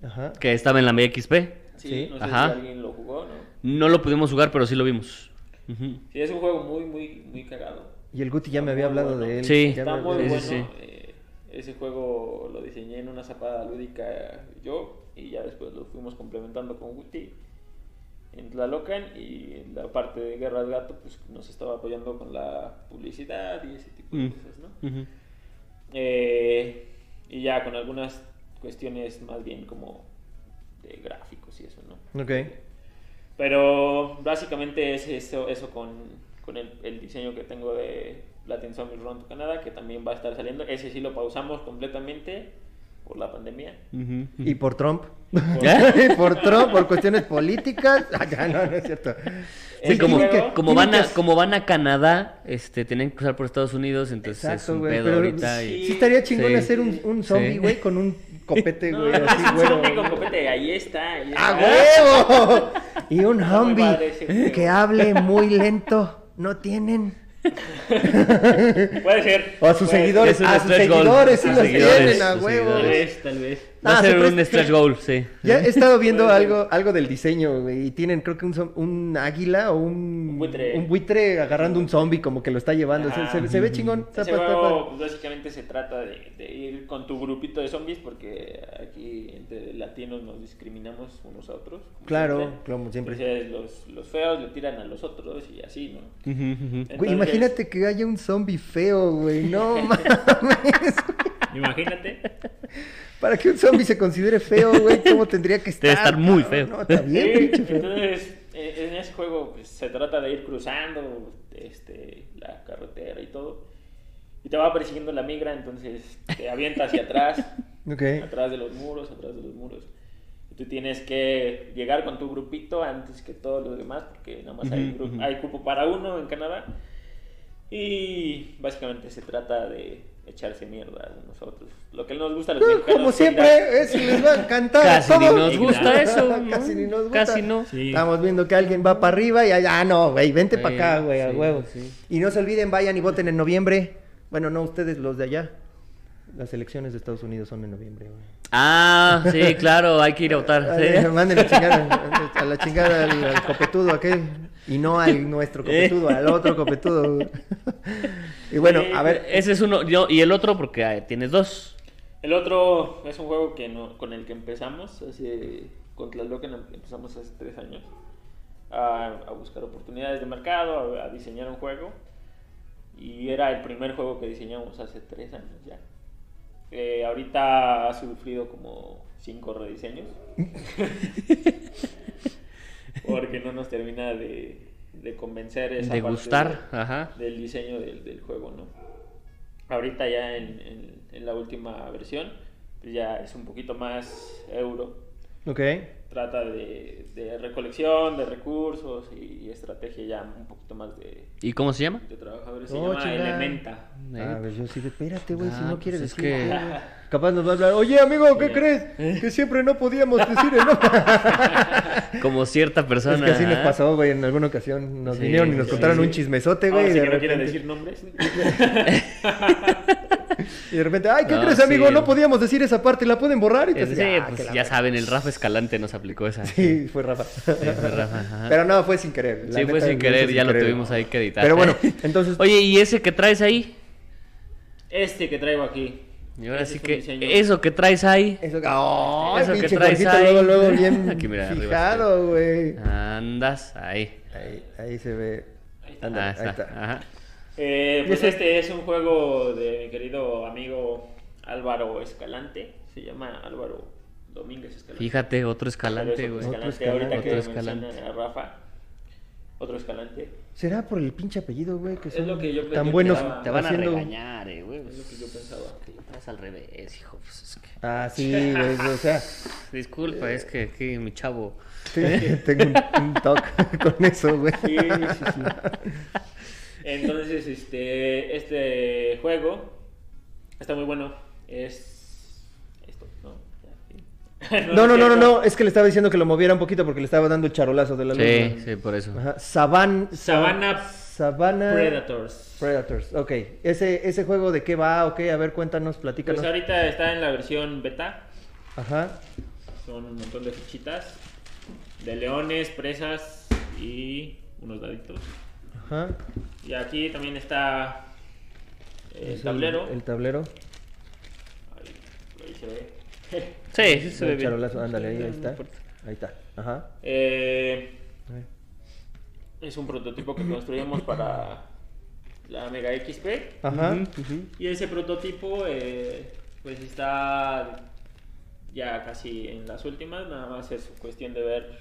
A: Ajá.
B: Que estaba en la XP.
C: Sí,
A: Sí.
C: no sé
B: Ajá.
C: si alguien lo jugó, ¿no?
B: No lo pudimos jugar, pero sí lo vimos.
C: Sí, es un juego muy, muy, muy cagado.
A: Y el Guti ya me había hablado
C: bueno.
A: de él.
B: Sí.
A: ya
C: Está
A: me-
C: muy
B: sí,
C: bueno.
B: sí, sí.
C: eh, ese juego lo diseñé en una zapada lúdica yo y ya después lo fuimos complementando con Guti en Tlalocan y en la parte de Guerras Gato pues nos estaba apoyando con la publicidad y ese tipo de
B: Mm.
C: cosas, ¿no?
B: Ujú.
C: Eh, y ya con algunas cuestiones más bien como de gráficos y eso, ¿no?
A: Ok.
C: Pero básicamente es eso, eso con, con el, el diseño que tengo de Latin Zombie Run to Canada, que también va a estar saliendo. Ese sí lo pausamos completamente por la pandemia.
A: Y por Trump. (laughs)
B: ¿Ya?
A: por Trump, por cuestiones políticas. (laughs) Ah, ya, no, no es cierto.
B: Sí, como, van
A: que
B: a, como van a Canadá, este, tienen que cruzar por Estados Unidos, entonces es un
A: güey.
B: pedo
A: Pero
B: ahorita.
A: sí,
B: y-
C: Sí,
A: estaría chingón
B: sí.
A: hacer un, un zombie,
B: Sí.
A: güey, con un copete, güey,
C: no,
A: así,
C: es (laughs) un zombie con copete, ahí está. Ahí
A: ¡A
C: está.
A: huevo! Y un
C: Está
A: zombie que hable muy lento. No tienen. (laughs)
C: Puede ser.
A: O a sus seguidores. A sus seguidores sí
B: A
A: los
B: seguidores,
A: tienen, a
B: sus
A: huevo.
C: ser. Tal vez, tal vez.
B: Va a
A: Ah,
B: ser
A: se
B: un stretch goal, sí.
A: Ya he estado viendo
C: ser.
A: algo, algo del diseño, güey. Y tienen, creo que un, un águila o un,
C: Un buitre.
A: un buitre agarrando un zombie, como que lo está llevando. Se,
C: Ajá.
A: se- se ve chingón.
C: Ese juego, pues, básicamente se trata de, de ir con tu grupito de zombies porque aquí entre latinos nos discriminamos unos a otros. como
A: Claro,
C: siempre.
A: como siempre.
C: Entonces los, los feos le tiran a los otros y así, ¿no? Entonces,
A: Güey, imagínate que haya un zombie feo, güey. No (laughs) mames.
C: Imagínate. (laughs)
A: Para que un zombie se considere feo, güey, ¿cómo tendría que estar?
B: Debe estar muy feo.
A: No, está bien,
C: Sí,
A: pinche feo.
C: entonces, eh, en ese juego pues, se trata de ir cruzando este, la carretera y todo. Y te va persiguiendo la migra, entonces te avienta hacia atrás. (laughs)
A: Ok.
C: atrás de los muros, atrás de los muros. Y tú tienes que llegar con tu grupito antes que todos los demás, porque nada más hay, hay cupo para uno en Canadá. Y básicamente se trata de, echarse mierda a otros. Lo que nos gusta a los mexicanos.
A: como
C: a-
A: siempre, es, les va a encantar.
B: Casi ni nos gusta (laughs) eso. ¿no?
A: Casi ni nos gusta.
B: Casi no.
C: Sí.
A: Estamos viendo que alguien va para arriba y allá, ah, no, güey, vente para acá, güey, a
B: sí,
A: huevo.
B: sí.
A: Y no se olviden, vayan y voten en noviembre. Bueno, no ustedes, los de allá. Las elecciones de Estados Unidos son en noviembre, güey.
B: Ah, sí, (laughs) claro, hay que ir a votar.
A: Manden la chingada, a la chingada al, al copetudo aquel. Y no al (laughs) nuestro copetudo, al otro copetudo. Y bueno,
C: Sí,
A: a ver.
B: Ese es uno, yo, y el otro porque ah, tienes dos.
C: El otro es un juego que no, con el que empezamos, hace, em- empezamos hace tres años a, a buscar oportunidades de mercado, a, a diseñar un juego. Y era el primer juego que diseñamos hace tres años ya. Eh, ahorita ha sufrido como cinco rediseños. (laughs) Porque no nos termina de, de convencer esa
B: De
C: parte
B: gustar,
C: de-
B: ajá.
C: del diseño del, del juego, ¿no? Ahorita ya en, en- en la última versión, pues ya es un poquito más euro.
A: Ok.
C: Trata de, de recolección, de recursos y, estrategia ya un poquito más de,
B: ¿Y cómo se llama?
C: de trabajadores. Se
A: Oh,
C: llama
A: chingada.
C: Elementa.
A: A ver, yo sí, espérate, güey, si
B: Ah,
A: no quieres
B: pues es
A: decir.
B: que-. (laughs)
A: Capaz nos va a hablar, oye, amigo, ¿qué
C: Sí.
A: crees? Que siempre no podíamos decir el nombre. (laughs)
B: Como cierta persona.
A: Es que así nos
B: ¿ah?
A: pasó, güey, en alguna ocasión nos
B: Sí,
A: vinieron y nos
B: sí,
A: contaron
C: sí.
A: un chismesote,
C: Ahora
A: güey, y de
C: que no quieren
A: repente,
C: decir nombres. (laughs)
A: y de repente, ay, ¿qué
B: No,
A: crees, amigo?
B: sí.
A: No podíamos decir esa parte, ¿la pueden borrar? Y te
B: Sí,
A: decía, ah,
B: pues ya saben, el Rafa Escalante nos aplicó esa.
A: Sí, fue Rafa.
B: fue Rafa, ajá.
A: Pero no, fue sin querer. la
B: Sí, fue sin querer, ya
A: sin
B: lo
A: querer.
B: tuvimos ahí que editar.
A: Pero bueno, entonces,
B: Oye, ¿y ese que traes ahí?
C: Este que traigo aquí.
B: Y ahora sí
C: es
B: que
C: diseño.
B: eso que traes ahí.
A: eso, oh,
B: Eso que traes ahí.
A: luego, luego bien (laughs)
B: Aquí, mira,
A: fijado, güey.
B: Andas ahí.
A: Ahí, ahí se ve.
C: Ahí está.
B: Ah,
A: ahí
B: está.
A: está.
B: Ajá.
C: Eh,
A: ¿Y
C: pues este es un juego de mi querido amigo Álvaro Escalante. Se llama Álvaro Domínguez Escalante.
B: Fíjate, otro
C: es
B: escalante,
C: otro
B: güey.
A: Otro
C: escalante. Ahorita
A: escalante.
C: que
B: Otro escalante.
C: a Rafa. Otro escalante.
A: ¿Será por el pinche apellido, güey? Que
C: Es
A: son
C: lo que yo
A: tan
C: yo
A: buenos
C: pensaba.
B: Te van a
A: haciendo-
B: regañar, eh, güey.
C: Es lo que yo pensaba.
B: Estás al revés, hijo. Pues es que...
A: Ah, sí, güey, o sea, (laughs)
B: Disculpa, es que aquí mi chavo.
A: sí, tengo un, un toque (laughs) con eso, güey.
C: Sí, sí, sí. Entonces, este, este juego está muy bueno. Es esto, ¿no? (laughs)
A: No, no, no, no,
C: es
A: no, es que le estaba diciendo que lo moviera un poquito porque le estaba dando el charolazo de la luz.
B: Sí, sí, por eso.
A: Ajá. Savan...
C: Savannah. Predators.
A: Predators, ok. ¿Ese, ¿Ese juego de qué va? Ok, a ver, cuéntanos, platícanos.
C: Pues ahorita está en la versión beta.
A: Ajá.
C: Son un montón de fichitas de leones, presas y unos daditos.
A: Ajá.
C: Y aquí también está el
A: Es
C: tablero.
A: El, tablero.
C: Ahí, ahí se ve.
B: Sí, sí se ve
A: el
B: bien.
A: charolazo, ándale, ahí, ahí está. Ahí está. Ajá.
C: Eh. Es un prototipo que construimos para la Mega XP.
A: Ajá.
C: Y ese prototipo, eh, pues está ya casi en las últimas. Nada más es cuestión de ver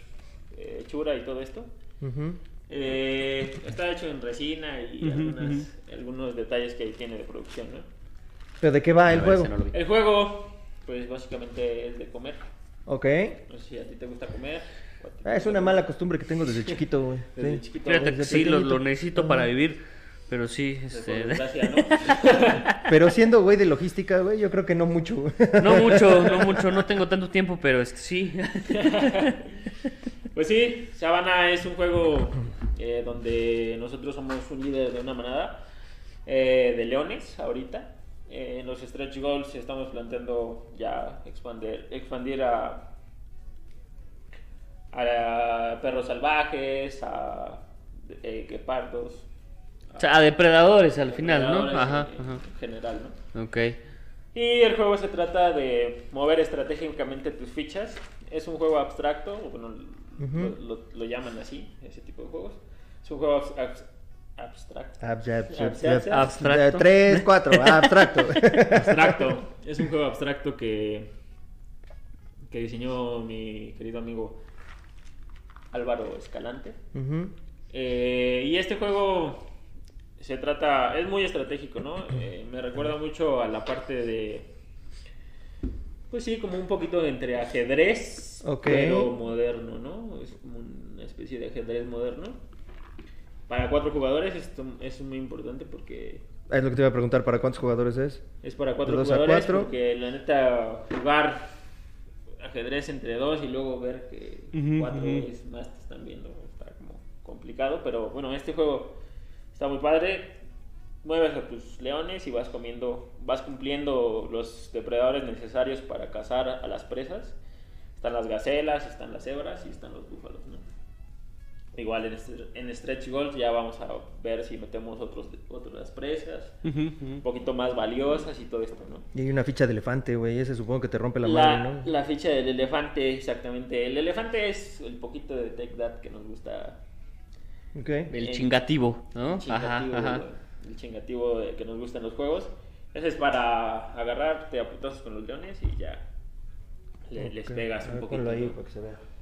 C: eh, hechura y todo esto.
A: Ujú.
C: Eh, está hecho en resina y
B: Ujú,
C: algunas- algunos detalles que tiene de producción, ¿no?
A: ¿Pero de qué va
B: A
A: el
B: ver,
A: juego?
C: El juego, pues básicamente es de comer.
A: Ok.
C: No sé si a ti te gusta comer.
A: Ah, es una mala costumbre que tengo desde chiquito, güey.
C: Desde
A: Sí.
C: chiquito.
B: Fíjate que
A: desde
B: sí, lo, lo necesito para vivir, pero sí, este...
C: ¿no? (laughs)
A: Pero siendo güey de logística, güey, yo creo que no mucho.
B: No mucho, (laughs) no mucho, no tengo tanto tiempo, pero es que sí. (laughs)
C: Pues sí, Sabana es un juego eh, donde nosotros somos un líder de una manada eh, de leones ahorita. Eh, en los stretch goals estamos planteando ya expandir, expandir a, a perros salvajes, a eh, guepardos.
B: O sea, a depredadores al final, ¿no?
C: depredadores
B: Ajá,
C: en-
B: ajá.
C: En general, ¿no?
B: Ok.
C: Y el juego se trata de mover estratégicamente tus fichas. Es un juego abstracto, o bueno, lo, lo- lo llaman así, ese tipo de juegos. Es un juego abs- abs- abstracto.
A: Abstracto.
B: Abstracto.
A: Tres, cuatro, abstracto. (laughs)
C: Abstracto. es un juego abstracto que, que diseñó mi querido amigo Álvaro Escalante. Eh, y este juego se trata, es muy estratégico, ¿no? (clears throat) Eh, me recuerda mucho a la parte de, pues sí, como un poquito entre ajedrez,
A: Ok.
C: pero moderno, ¿no? Es como una especie de ajedrez moderno. Para cuatro jugadores esto es muy importante porque
A: Es lo que te iba a preguntar, ¿para cuántos jugadores es?
C: Es para cuatro
A: a
C: jugadores
A: cuatro.
C: porque la neta jugar ajedrez entre dos y luego ver que cuatro es más te están viendo está como complicado, pero bueno, este juego está muy padre. Mueves a tus leones y vas comiendo, vas cumpliendo los depredadores necesarios para cazar a las presas. Están las gacelas, están las cebras y están los búfalos, ¿no? Igual en, este- en Stretch Goals ya vamos a ver si metemos otros, otras presas
B: ujú.
C: un poquito más valiosas y todo esto, ¿no?
A: Y hay una ficha de elefante, güey. Ese supongo que te rompe la,
C: La,
A: madre, ¿no?
C: la ficha del elefante, exactamente. El elefante es el poquito de Take That que nos gusta.
A: Ok.
B: El
C: El-
B: chingativo, ¿no?
C: El chingativo,
B: Ajá, ajá.
C: el chingativo que nos gusta en los juegos. Ese es para agarrarte a putazos con los leones y ya le- les pegas un poquito.
A: ponlo ahí
C: ¿no?
A: para que se vea bien, por favor.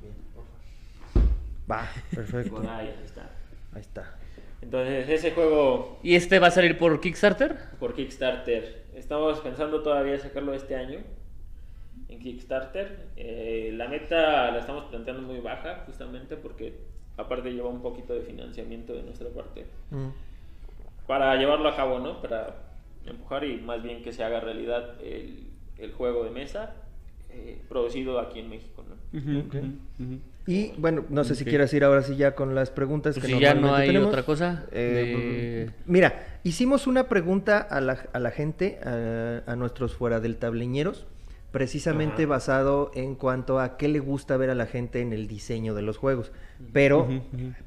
A: Va, perfecto.
C: Ahí, está.
A: Ahí está.
C: Entonces, ese juego
B: ¿Y este va a salir por Kickstarter?
C: por Kickstarter. Estamos pensando todavía sacarlo este año en Kickstarter. Eh, la meta la estamos planteando muy baja, justamente porque aparte lleva un poquito de financiamiento de nuestra parte.
A: Mm.
C: Para llevarlo a cabo, ¿no? Para empujar y más bien que se haga realidad el, el juego de mesa eh, producido aquí en México, ¿no?
A: Y bueno, no sé si quieras ir ahora sí ya con las preguntas
B: Pues
A: que
B: si ya no hay
A: tenemos.
B: otra cosa
A: Eh,
B: de-
A: Mira, hicimos una pregunta a la, a la gente, a, a nuestros fuera del tableñeros, precisamente
C: Ajá.
A: basado en cuanto a qué le gusta ver a la gente en el diseño de los juegos. Pero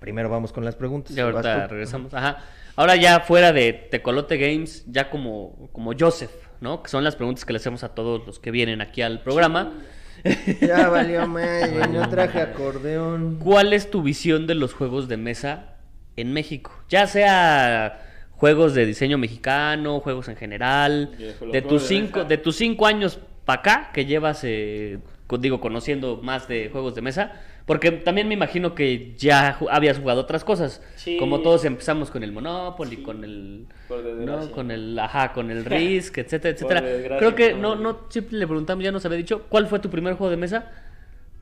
A: primero vamos con las preguntas.
B: Y ahorita regresamos. Ajá. Ahora ya fuera de Tecolote Games, ya como, como Joseph, ¿no? Que son las preguntas que le hacemos a todos los que vienen aquí al programa. (laughs)
A: Ya valió madre, no traje acordeón.
B: ¿Cuál es tu visión de los juegos de mesa en México? Ya sea juegos de diseño mexicano, juegos en general,
C: de
B: de tus
C: de
B: cinco,
C: mesa.
B: de tus cinco años para acá que llevas, eh, digo, conociendo más de juegos de mesa, porque también me imagino que ya ju- habías jugado otras cosas,
C: Sí.
B: como todos empezamos con el Monopoly,
C: Sí.
B: con el,
C: Por
B: ¿no? con el, ajá, con el (laughs) Risk, etcétera, etcétera. Creo que
C: no.
B: no, siempre le preguntamos, ya nos había dicho, ¿cuál fue tu primer juego de mesa?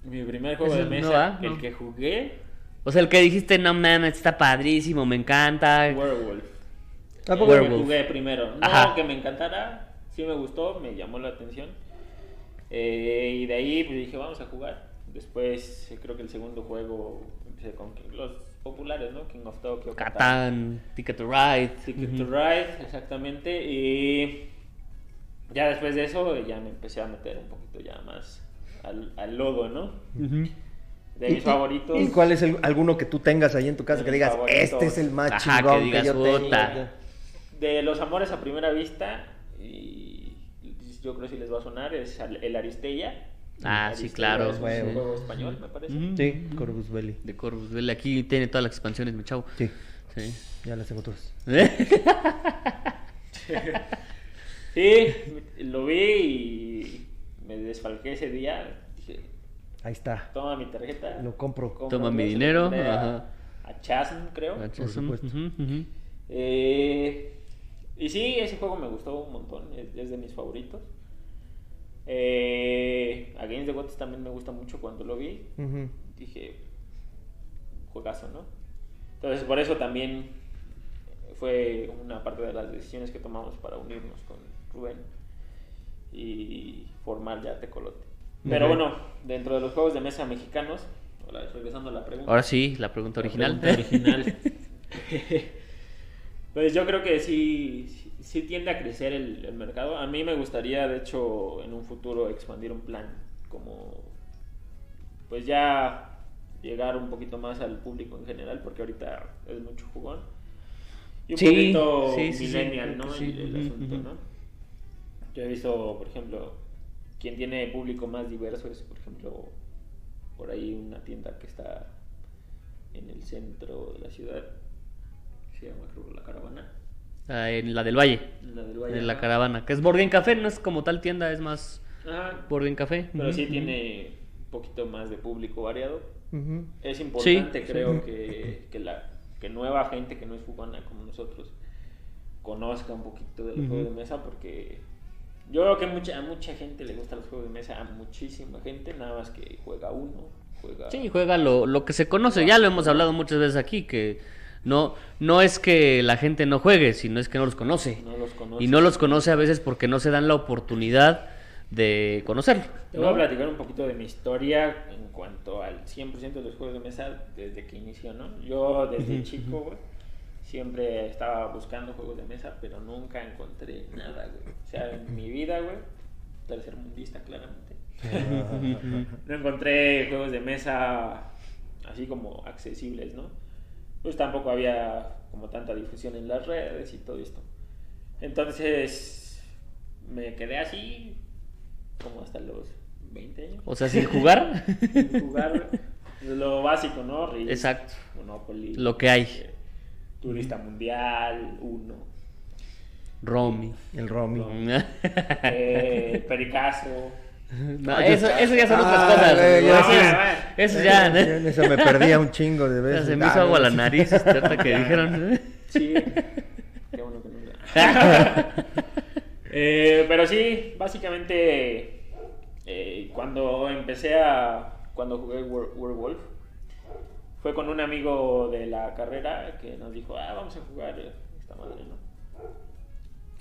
C: Mi primer juego de
B: no,
C: mesa,
B: ¿ah?
C: el
B: No.
C: que jugué,
B: O sea, el que dijiste, no mames, está padrísimo, me encanta.
C: Werewolf.
A: ¿A
C: Eh, jugué primero. No
B: Ajá.
C: que me encantara, sí me gustó, me llamó la atención. Eh, y de ahí pues, dije, vamos a jugar. Después, creo que el segundo juego empecé con los populares, ¿no? King of Tokyo,
B: Catán, Ticket to Ride.
C: Ticket to Ride, exactamente. Y ya después de eso, ya me empecé a meter un poquito ya más al, al lodo, ¿no? De mis favoritos.
A: ¿Y cuál es el- alguno que tú tengas ahí en tu casa que digas,
C: favoritos.
A: este es el más
B: Ajá,
A: chingón
B: que
A: que,
B: digas,
A: yo tengo"?
C: De los amores a primera vista, y yo creo que si les va a sonar, es el Aristella.
B: Ah, sí, claro.
C: Es un juego español, me parece.
A: Sí, Corvus Belli.
B: De Corvus Belli. Aquí tiene todas las expansiones, mi chavo.
A: Sí,
B: Sí.
A: ya las tengo todas. (laughs) (laughs)
C: Sí, lo vi y me desfalqué ese día. Dije,
A: Ahí está.
C: toma mi tarjeta.
A: Lo compro.
C: compro,
B: Toma mi dinero,
C: a-
B: ajá.
C: A Chasm, creo.
B: Por
A: supuesto.
C: Eh, y sí, ese juego me gustó un montón, es, es de mis favoritos. Eh, a Games the Gods también me gusta mucho cuando lo vi.
A: Ujú.
C: Dije, juegazo, ¿no? Entonces, por eso también fue una parte de las decisiones que tomamos para unirnos con Rubén y formar ya Tecolote. Pero bueno, dentro de los juegos de mesa mexicanos, ahora regresando a la pregunta.
B: Ahora sí, la pregunta
C: La
B: original.
C: pregunta original. (laughs) pues yo creo que sí, sí, tiende a crecer el, el mercado. A mí me gustaría, de hecho, en un futuro expandir un plan como, pues ya llegar un poquito más al público en general, porque ahorita es mucho jugón. Y un
B: Sí,
C: poquito
B: sí, sí, sí.
C: millennial, ¿no? El, asunto. ¿no? Yo he visto, por ejemplo, quien tiene público más diverso es, por ejemplo, por ahí una tienda que está en el centro de la ciudad. Se llama, creo, La Caravana.
B: Ah, en la del Valle.
C: La del Valle.
B: En la caravana. Que es Game Café, no es como tal tienda, es más
C: Ajá.
B: Game Café.
C: Pero sí tiene un poquito más de público variado. Es importante,
B: Sí,
C: creo,
A: sí.
C: que, que la que nueva gente que no es jugona como nosotros conozca un poquito de los
B: Ujú.
C: juegos de mesa porque yo veo que mucha, a mucha gente le gustan los juegos de mesa, a muchísima gente, nada más que juega uno, juega...
B: Sí, juega lo, lo que se conoce. Ya lo hemos hablado muchas veces aquí, que No, no es que la gente no juegue, sino es que no los conoce.
C: No los conoce.
B: Y no los conoce a veces porque no se dan la oportunidad de conocerlo.
C: Te voy a platicar un poquito de mi historia en cuanto al 100% de los juegos de mesa desde que inició, ¿no? Yo desde chico, güey, siempre estaba buscando juegos de mesa, pero nunca encontré nada, güey. O sea, en mi vida, güey, tercermundista claramente. (laughs) no encontré juegos de mesa así como accesibles, ¿no? Pues tampoco había como tanta difusión en las redes y todo esto. Entonces me quedé así como hasta los 20 años.
B: O sea, sin jugar. (laughs)
C: Sin jugar lo básico, ¿no?
B: Exacto.
C: Monopoly.
B: Lo que hay.
C: eh, Turista Mundial, Uno.
B: Romy.
A: El Romy.
C: eh, Pericazo.
B: No, eso, eso ya son otras
A: Ah,
B: cosas. amigo.
A: ya
B: Eso, eso ya. ¿no?
A: Eso me perdía un chingo de (laughs) veces.
B: se me hizo
A: Ah,
B: agua
A: no,
B: la nariz este, que (laughs) dijeron.
C: Sí. (laughs) Qué bueno que nunca. Eh, pero sí, básicamente eh, cuando empecé a. Cuando jugué Were- Werewolf, fue con un amigo de la carrera que nos dijo, ah, vamos a jugar esta madre, ¿no?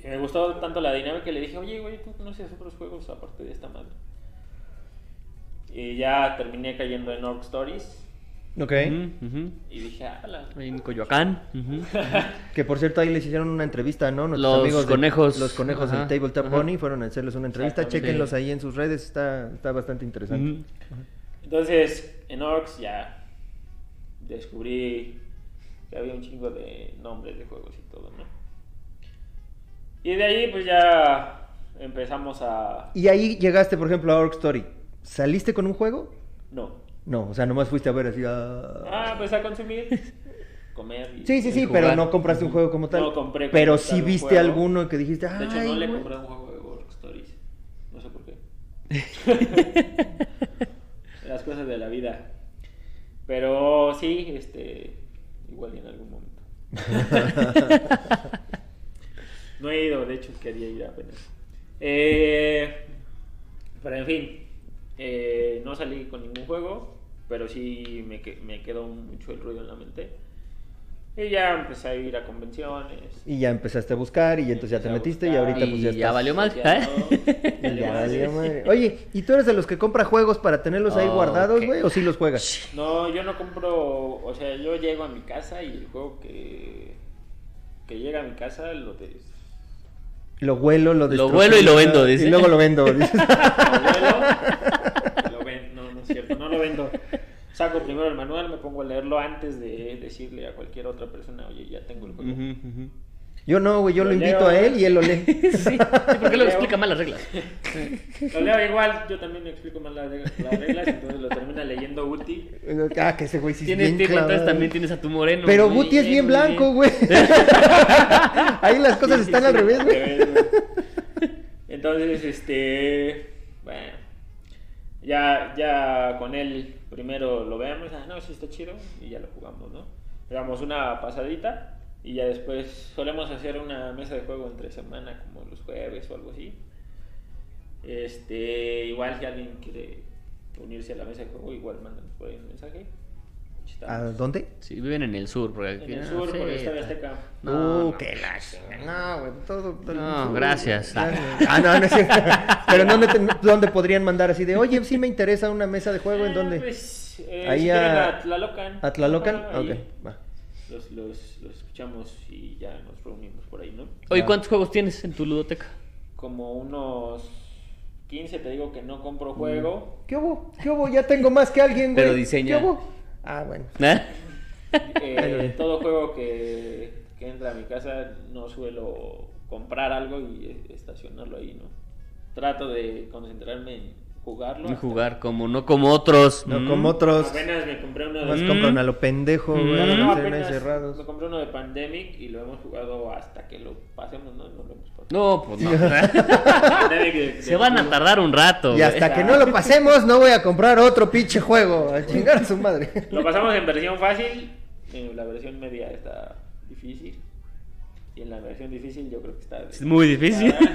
C: Y me gustó tanto la dinámica que le dije, oye, güey, ¿tú conoces otros juegos aparte de esta madre? Y ya terminé cayendo en Orc Stories
A: Ok.
C: Y dije, ah, la-
B: Ahí En Coyoacán. (laughs)
A: Que por cierto, ahí les hicieron una entrevista, ¿no? Nuestros
B: Los
A: amigos de-
B: conejos.
A: los conejos
B: Ajá,
A: del Tabletop
B: ajá.
A: Pony fueron a hacerles una entrevista. Chequenlos ahí en sus redes, está, está bastante interesante.
C: Entonces, en Orcs ya descubrí que había un chingo de nombres de juegos y todo, ¿no? Y de ahí pues ya empezamos a...
A: Y ahí llegaste, por ejemplo, a Orc Story. ¿Saliste con un juego?
C: No.
A: No, o sea, nomás fuiste a ver así. ah.
C: Ah, pues a consumir, (laughs) comer y...
A: Sí, sí, sí, pero no compraste un juego como tal.
C: No compré
A: pero sí viste
C: juego.
A: alguno que dijiste,
C: De hecho,
A: "Ay,
C: no le
A: güey".
C: compré un juego de Stories. No sé por qué. (laughs) Las cosas de la vida. Pero sí, este... Igual y en algún momento. (laughs) No he ido, de hecho quería ir apenas. Eh, pero en fin, eh, no salí con ningún juego, pero sí me, me quedó mucho el ruido en la mente. Y ya empecé a ir a convenciones.
A: Y ya empezaste a buscar y entonces ya te metiste y ahorita pues ya
B: Y ya
A: estás-
B: valió mal.
C: Ya
B: ¿eh?
A: Y ya valió madre. Oye, ¿y tú eres de los que compra juegos para tenerlos ahí
B: Oh,
A: guardados, güey? ¿O sí los juegas?
C: No, yo no compro, o sea, yo llego a mi casa y el juego que, que llega a mi casa lo de...
A: Lo huelo, lo
B: Lo
A: destrozo,
B: huelo y lo vendo, dice.
A: Y luego lo vendo, (laughs) dices.
C: Lo vuelo, lo ven- no, no es cierto, no lo vendo. Saco primero el manual, me pongo a leerlo antes de decirle a cualquier otra persona, oye, ya tengo el juego.
B: Ujú.
A: Yo no, güey, yo lo
C: Lo
A: invito
C: leo,
A: a él
C: güey.
A: y él lo lee. (laughs)
B: Sí, sí, porque lo explica mal las reglas.
C: Lo leo igual, yo también explico mal las reglas, las reglas, entonces lo termina leyendo Uti.
A: Ah, que ese güey sí es
B: Tienes,
A: bien
B: tienes- entonces también tienes a tu moreno.
A: Pero
B: muy
A: Guti es bien blanco, güey. (laughs) Ahí las cosas
C: Sí,
A: están
C: sí,
A: al revés, güey.
C: güey. Entonces, este, bueno, ya, ya con él primero lo veamos, ah, no, sí está chido, y ya lo jugamos, ¿no? Hagamos una pasadita y ya después solemos hacer una mesa de juego entre semana, como los jueves o algo así. Este, igual si alguien quiere unirse a la mesa de juego, igual mándanos por ahí un mensaje.
A: ¿A dónde?
B: Sí, viven en el sur. Porque aquí,
C: en el
B: no,
C: sur,
B: sí,
C: por
B: está-
C: Azteca.
B: No,
A: uh,
B: no.
A: qué la. No, güey, todo. todo
B: No,
A: sur,
B: gracias.
A: güey. (laughs) Ah, no, no es cierto. Pero ¿dónde, te- ¿dónde podrían mandar así de, oye, sí me interesa una mesa de juego? ¿En
C: Ah,
A: dónde?
C: Pues, eh,
A: Ahí
C: si
A: a-
C: a Tlalocan.
A: ¿A Tlalocan?
C: Ahí
A: Ok, va.
C: Los, los, los escuchamos y ya nos reunimos por ahí, ¿no?
B: Oye. ¿cuántos juegos tienes en tu ludoteca?
C: Como unos 15, te digo que no compro juego.
A: ¿Qué hubo? ¿Qué hubo? Ya tengo más que alguien, güey.
B: Pero diseña.
A: ¿Qué hubo? Ah, bueno.
B: ¿Eh? (laughs)
C: Eh, todo juego que, que entra a mi casa no suelo comprar algo y estacionarlo ahí, ¿no? Trato de concentrarme en jugarlo.
B: Y
C: hasta-
B: jugar como no como otros.
A: No
B: Mm.
A: como otros.
C: Apenas me compré uno
A: Más
C: de...
B: Mm.
A: compran a lo pendejo, güey.
B: Mm.
C: No, no, apenas
A: cerrados.
C: me compré uno de Pandemic y lo hemos jugado hasta que lo pasemos, ¿no? No lo hemos pasado.
B: No, pues no. (laughs)
C: Pandemic de- de-
B: Se van a tardar un rato.
A: Y
B: güey.
A: hasta que no lo pasemos, no voy a comprar otro pinche juego. A chingar a su madre.
C: Lo pasamos en versión fácil, en la versión media está difícil. Y en la versión difícil yo creo que está...
B: Es muy difícil. (laughs)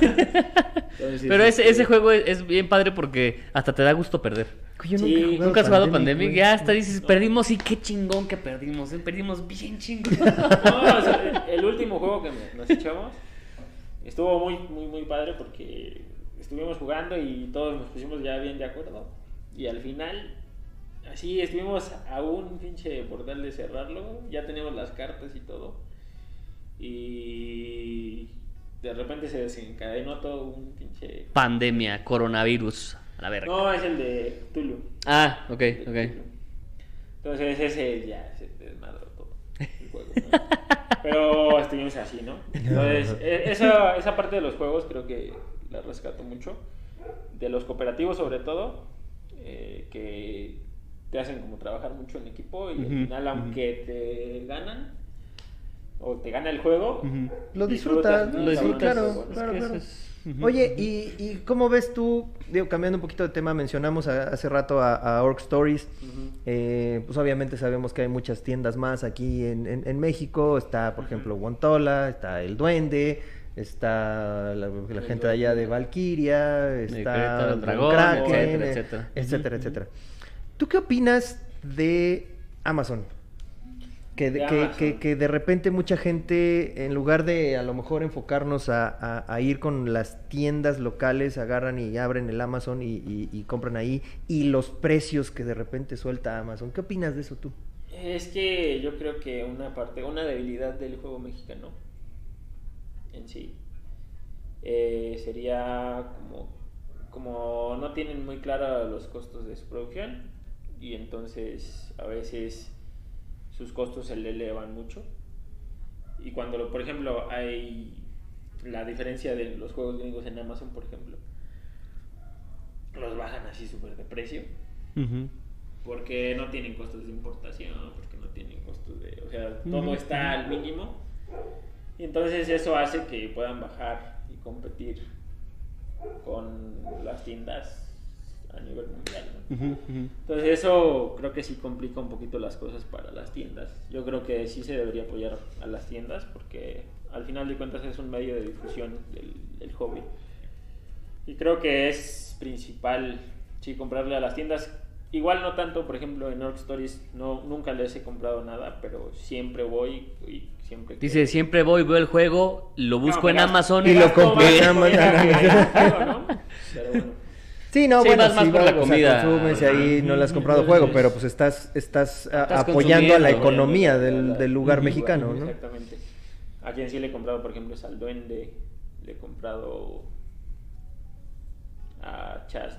C: Entonces,
B: Pero ese,
C: este,
B: ese juego es, es bien padre porque hasta te da gusto perder.
A: Yo
C: Sí,
A: he jugado
B: ¿Nunca has jugado Pandemic? Ya hasta dices, perdimos y qué chingón que perdimos. ¿eh? Perdimos bien chingón. (laughs)
C: No, o sea, el último juego que nos echamos estuvo muy, muy, muy padre porque estuvimos jugando y todos nos pusimos ya bien de acuerdo. Y al final, así estuvimos a un pinche portal de cerrarlo. Ya teníamos las cartas y todo. Y de repente se desencadenó todo un pinche.
B: Pandemia, coronavirus. A la verga.
C: No, es el de Tulu.
B: Ah, ok, ok.
C: Entonces ese ya se desmadró todo el juego. ¿no? Pero estuvimos así, ¿no? Entonces, (laughs) e- esa, esa parte de los juegos creo que la rescato mucho. De los cooperativos sobre todo, eh, que te hacen como trabajar mucho en equipo y al
B: Ujú,
C: final aunque te ganan o te gana el juego.
A: Lo disfrutas.
B: Lo disfrutas.
C: bueno,
A: claro, claro,
B: Es que
A: claro.
B: eso es- Ujú.
A: Oye, ¿y, y cómo ves tú, digo, cambiando un poquito de tema, mencionamos a- hace rato a, a Orc Stories, eh, pues obviamente sabemos que hay muchas tiendas más aquí en, en- en México, está por ejemplo Guantola, está El Duende, está la, la gente de allá de Valkyria, está el
B: Dragón,
A: Kraken,
B: etcétera, etcétera.
A: etcétera, etcétera. ¿Tú qué opinas de Amazon? Que que, que- que de repente mucha gente, en lugar de a lo mejor enfocarnos a, a- a ir con las tiendas locales, agarran y abren el Amazon y, y- y compran ahí, y los precios que de repente suelta Amazon. ¿Qué opinas de eso tú?
C: Es que yo creo que una parte, una debilidad del juego mexicano en sí eh, sería como, como no tienen muy claros los costos de su producción y entonces a veces sus costos se le elevan mucho. Y cuando, lo- por ejemplo, hay la diferencia de los juegos gringos en Amazon, por ejemplo, los bajan así súper de precio porque no tienen costos de importación, porque no tienen costos de... O sea, todo está al mínimo. Y entonces eso hace que puedan bajar y competir con las tiendas a nivel mundial. Entonces eso creo que sí complica un poquito las cosas para las tiendas. Yo creo que sí se debería apoyar a las tiendas porque al final de cuentas es un medio de difusión del, del hobby. Y creo que es principal, sí, comprarle a las tiendas. Igual no tanto, por ejemplo, en Orc Stories no, nunca les he comprado nada, pero siempre voy y siempre... que-
B: Dice, siempre voy, veo el juego, lo busco
C: No,
B: en Amazon
A: y lo
C: más
A: en Amazon. (laughs)
C: Pero bueno.
A: Sí, no,
B: Sí,
A: bueno,
B: vas más
A: sí,
B: por la
A: o sea,
B: comida.
A: consumes y ahí no le has comprado
C: Entonces,
A: juego, pero pues estás, estás, a-
B: Estás
A: apoyando a la economía del, del lugar mexicano, ¿no?
C: Exactamente. A quien sí le he comprado, por ejemplo, es al Duende, le he comprado a Chas.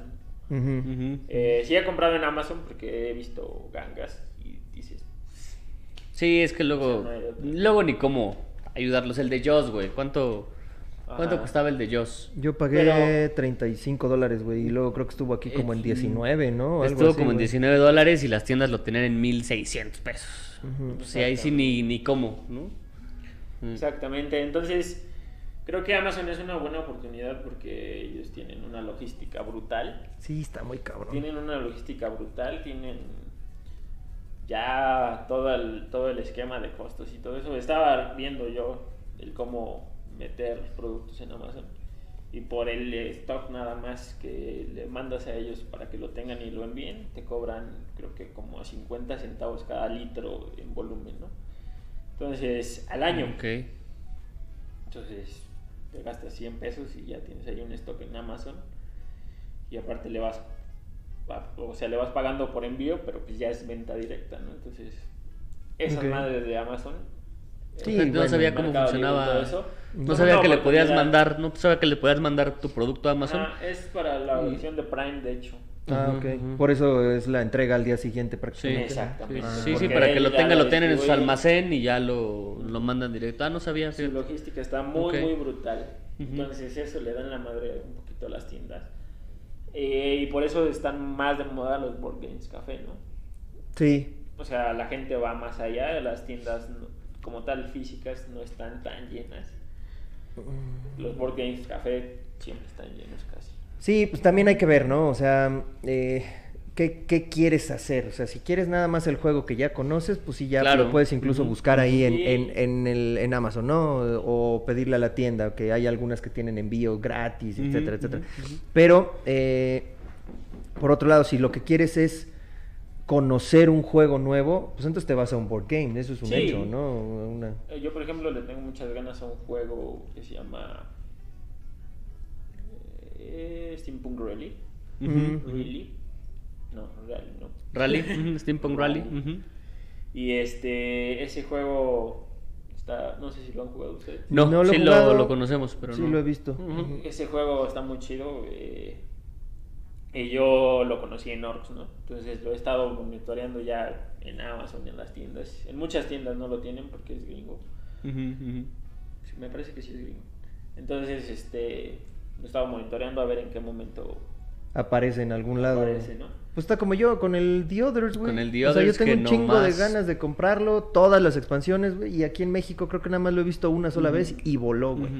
C: ¿no? Eh, sí he comprado en Amazon porque he visto gangas y dices,
B: Sí, es que
C: O
B: luego,
C: sea, no
B: luego ni cómo ayudarlos. El de Joss, güey, ¿cuánto, cuánto
C: Ajá.
B: costaba el de Joss?
A: Yo pagué
C: Pero-
A: 35 dólares, güey, y luego creo que estuvo aquí como en
B: Eh,
A: 19, ¿no? Algo
B: Estuvo
A: así,
B: como en
A: güey.
B: 19 dólares y las tiendas lo tenían en 1600 pesos.
A: Ujú.
B: Pues sí, ahí sí ni, ni cómo, ¿no? Mm.
C: Exactamente, entonces creo que Amazon es una buena oportunidad porque ellos tienen una logística brutal.
A: Sí, está muy cabrón.
C: Tienen una logística brutal, tienen ya todo el, todo el esquema de costos y todo eso. Estaba viendo yo el cómo meter productos en Amazon y por el stock nada más que le mandas a ellos para que lo tengan y lo envíen, te cobran creo que como 50 centavos cada litro en volumen, ¿no? Entonces, al año.
B: Ok.
C: Entonces te gastas 100 pesos y ya tienes ahí un stock en Amazon. Y aparte le vas, va- o sea, le vas pagando por envío, pero pues ya es venta directa, ¿no? Entonces, esas
A: Ok.
C: madres de Amazon.
A: Sí,
B: no sabía cómo funcionaba.
C: todo eso,
B: No sabía que le podías mandar, no sabía que le podías mandar tu producto a Amazon.
C: Ajá, es para la versión de Prime, de hecho.
A: Ah, ok. Por eso es la entrega al día siguiente
B: Sí,
A: prácticamente.
C: Exactamente.
A: Ah,
B: sí, sí, para que lo tengan,
C: lo
B: lo tengan en su almacén y ya lo, lo mandan directo. Ah, no sabía.
C: Su logística está muy, muy brutal. Entonces eso le dan la madre un poquito a las tiendas. Eh, y por eso están más de moda los board games café, ¿no?
A: Sí.
C: O sea, la gente va más allá, las tiendas no- como tal físicas no están tan llenas. Los board games café siempre están llenos casi.
A: Sí, pues también hay que ver, ¿no? O sea, eh, ¿qué, qué quieres hacer? O sea, si quieres nada más el juego que ya conoces, pues sí, ya
B: Claro.
A: lo puedes incluso buscar ahí en, en, en, el, en Amazon, ¿no? O pedirle a la tienda, que hay algunas que tienen envío gratis, etcétera, etcétera. Pero, eh, por otro lado, si lo que quieres es conocer un juego nuevo, pues entonces te vas a un board game, eso es un
C: Sí.
A: hecho, ¿no? Una...
C: Eh, Yo, por ejemplo, le tengo muchas ganas a un juego que se llama eh, Steampunk Rally.
A: Ujú.
C: Really? No, Rally, no.
B: Rally, (laughs) Steampunk Rally.
C: Y este, ese juego está, no sé si lo han jugado ustedes.
B: No,
A: No lo
B: sí
A: jugado.
B: lo, lo conocemos, pero
A: sí,
B: no.
A: lo he visto.
C: Ese juego está muy chido. eh, y yo lo conocí en Orcs, ¿no? Entonces lo he estado monitoreando ya en Amazon, en las tiendas. En muchas tiendas no lo tienen porque es gringo. Sí, Me parece que sí es gringo. Entonces, este, lo he estado monitoreando a ver en qué momento
A: Aparece en algún lado.
C: aparece, ¿no?
A: Pues está como yo con el The Others, güey.
B: Con el The
A: O sea, yo
B: Others
A: tengo
B: que
A: un
B: no
A: chingo de ganas de comprarlo, todas las expansiones, güey. Y aquí en México creo que nada más lo he visto una sola vez y voló, güey.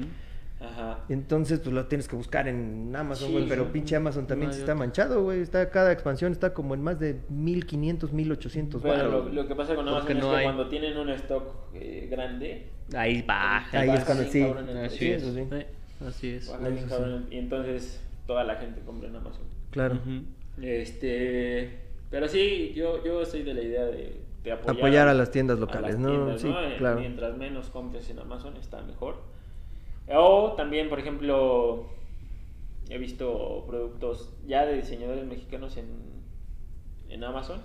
C: Ajá.
A: Entonces, pues lo tienes que buscar en Amazon,
C: Sí,
A: güey. pero
C: sí.
A: pinche Amazon también
B: No hay
A: está manchado, güey. Está, cada expansión está como en más de 1500, 1800
C: Pero
A: varos.
C: lo, lo que pasa con Amazon es
B: no
C: que
B: hay.
C: cuando tienen un stock eh, grande,
B: Ahí baja.
A: Ahí es cuando sí.
B: Así es.
A: eso sí.
B: sí, Así es.
C: Baja cabrón, y entonces toda la gente compra en Amazon.
A: Claro.
B: Ujú.
C: Este, pero sí, yo, yo soy de la idea de, de apoyar,
A: Apoyar a las tiendas locales,
C: las
A: ¿no?
C: tiendas,
A: Sí,
C: Eh,
A: claro.
C: Mientras menos compres en Amazon está mejor. O también, por ejemplo, he visto productos ya de diseñadores mexicanos en, en Amazon.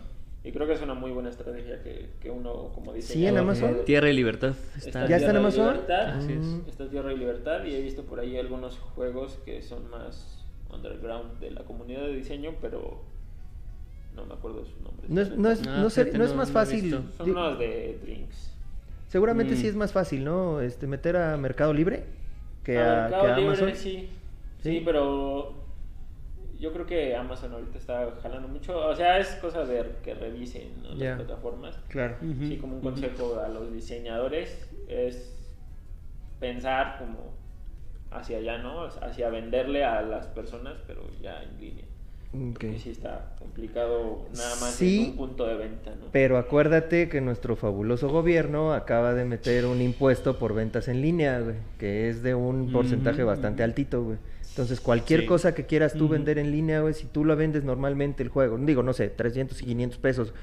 C: Y creo que es una muy buena estrategia que, que uno como dice.
A: ¿Sí, en Amazon?
B: Tierra y Libertad.
C: Está
B: Está...
A: ¿Ya está en Amazon?
C: Libertad,
B: Así es.
A: Mm.
C: Está Tierra y Libertad y he visto por ahí algunos juegos que son más underground de la comunidad de diseño, pero no me acuerdo de sus nombres.
A: No es, no es,
B: Ah,
A: no
B: fíjate,
A: no es
B: no-
A: más
B: no
A: fácil.
C: Son unos de drinks.
A: Seguramente
B: Mm.
A: sí es más fácil, ¿no? Este, meter a Mercado Libre que a,
C: Mercado
A: que a
C: Libre,
A: Amazon.
C: sí.
A: Sí.
C: sí. pero yo creo que Amazon ahorita está jalando mucho. O sea, es cosa de que revisen las plataformas.
A: Claro.
C: Sí, como un consejo a los diseñadores es pensar como hacia allá, ¿no? Hacia venderle a las personas, pero ya en línea. Sí está complicado nada más
A: Sí,
C: un punto de venta, ¿no?
A: Pero acuérdate que nuestro fabuloso gobierno acaba de meter un impuesto por ventas en línea, güey, que es de un porcentaje bastante altito, güey. Entonces, cualquier
B: Sí.
A: cosa que quieras tú vender en línea, güey, si tú lo vendes normalmente el juego, digo, no sé, 300 y 500 pesos,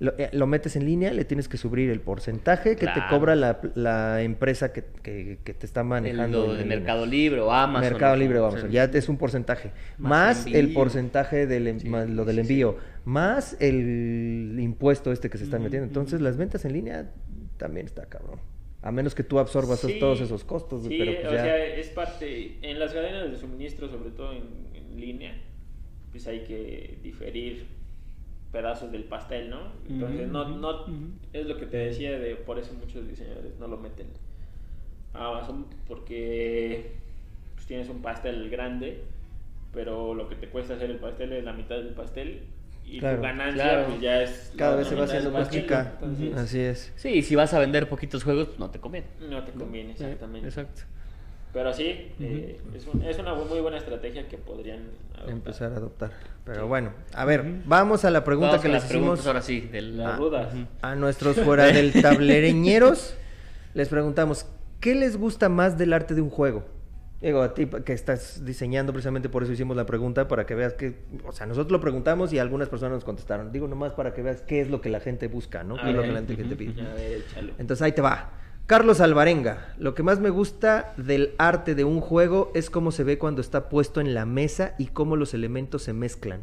A: lo, eh, lo metes en línea, le tienes que subir el porcentaje que te cobra la, la empresa que, que- que te está manejando.
B: El
A: línea.
B: Mercado Libre o Amazon.
A: Mercado
B: o
A: Libre, vamos,
B: sea.
A: ya es un porcentaje.
B: Más
A: Más, el porcentaje del, en-
B: Sí,
A: más lo del
B: sí,
A: envío, más el impuesto este que se están
B: Ujú,
A: metiendo. Entonces,
B: ujú.
A: las ventas en línea también está cabrón. A menos que tú absorbas todos esos costos, pero pues
C: o
A: ya-
C: sea, es parte, en las cadenas de suministro, sobre todo en, en línea, pues hay que diferir pedazos del pastel, ¿no? Entonces, no, no, es lo que te decía, de por eso muchos diseñadores no lo meten a Amazon, porque pues, tienes un pastel grande, pero lo que te cuesta hacer el pastel es la mitad del pastel, y
A: Claro,
C: tu ganancia
B: claro.
C: pues, ya es
A: cada vez se va haciendo más chica.
C: entonces,
A: Así es.
B: Sí, y si vas a vender poquitos juegos, pues no te conviene.
C: No te conviene, exactamente.
B: Exacto.
C: Pero sí, eh, es, un- es una muy buena estrategia que podrían adoptar.
A: Empezar a adoptar. Pero
C: Sí.
A: bueno, a ver, vamos a la pregunta
B: Vamos
A: que les hicimos
B: ahora sí.
C: Las
A: a nuestros fuera (laughs) del tablereñeros. les preguntamos, ¿qué les gusta más del arte de un juego? Digo, a ti que estás diseñando, precisamente por eso hicimos la pregunta, para que veas que, o sea, nosotros lo preguntamos y algunas personas nos contestaron. Digo nomás para que veas qué es lo que la gente busca, ¿no?
C: A
A: ¿Qué es lo que la gente pide?
C: A ver, échalo.
A: Entonces ahí te va. Carlos Alvarenga, lo que más me gusta del arte de un juego es cómo se ve cuando está puesto en la mesa y cómo los elementos se mezclan.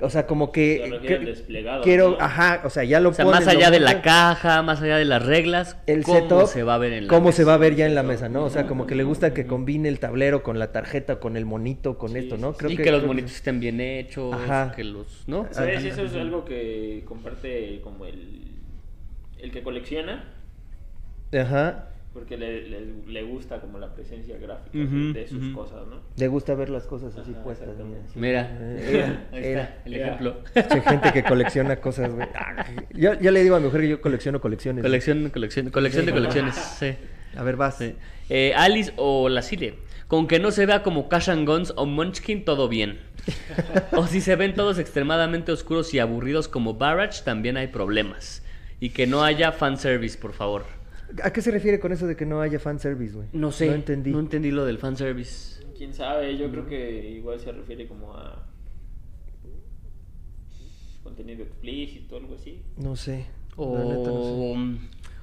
A: O sea, como que... Que-
C: desplegado,
A: Quiero,
C: ¿no?
A: ajá, o sea, ya lo
B: O sea,
A: pones,
B: más
A: lo
B: allá de la caja, más allá de las reglas,
A: el
B: cómo
A: setup,
B: se va a ver en la
A: cómo se va a ver ya en la mesa, ¿no? O sea, como que le gusta que combine el tablero con la tarjeta, con el monito, con
C: Sí,
A: esto,
C: sí,
A: ¿no?
C: sí.
A: Creo
B: y
A: que,
B: que, los
A: creo
B: monitos estén bien hechos,
A: Ajá.
B: que los, ¿no?
C: ¿Sabes? Eso es algo que comparte como el, el que colecciona,
A: Ajá.
C: porque le, le, le gusta como la presencia gráfica
B: Ujú,
C: de sus
B: ujú.
C: cosas, ¿no?
A: Le gusta ver las cosas así
C: Ajá,
A: puestas. sí.
B: Mira,
A: Eh, mira,
B: ahí
A: mira.
B: está el
C: mira.
B: ejemplo.
A: Che, gente que colecciona cosas, güey. (laughs) Ah, Yo, yo le digo a mi mujer que yo colecciono colecciones.
B: Colección, colección, colección de colecciones, sí.
A: A ver, vas.
B: sí. Eh, Alice o la Cile. Con que no se vea como Cash and Guns o Munchkin, todo bien. (laughs) o si se ven todos extremadamente oscuros y aburridos como Barrage, también hay problemas. Y que no haya fanservice, por favor.
A: ¿A qué se refiere con eso de que no haya fanservice, güey?
B: No sé.
A: No entendí.
B: No entendí lo del fanservice.
C: Quién sabe, yo creo que igual se refiere como a contenido explícito, algo así.
A: No sé. La neta no
B: O,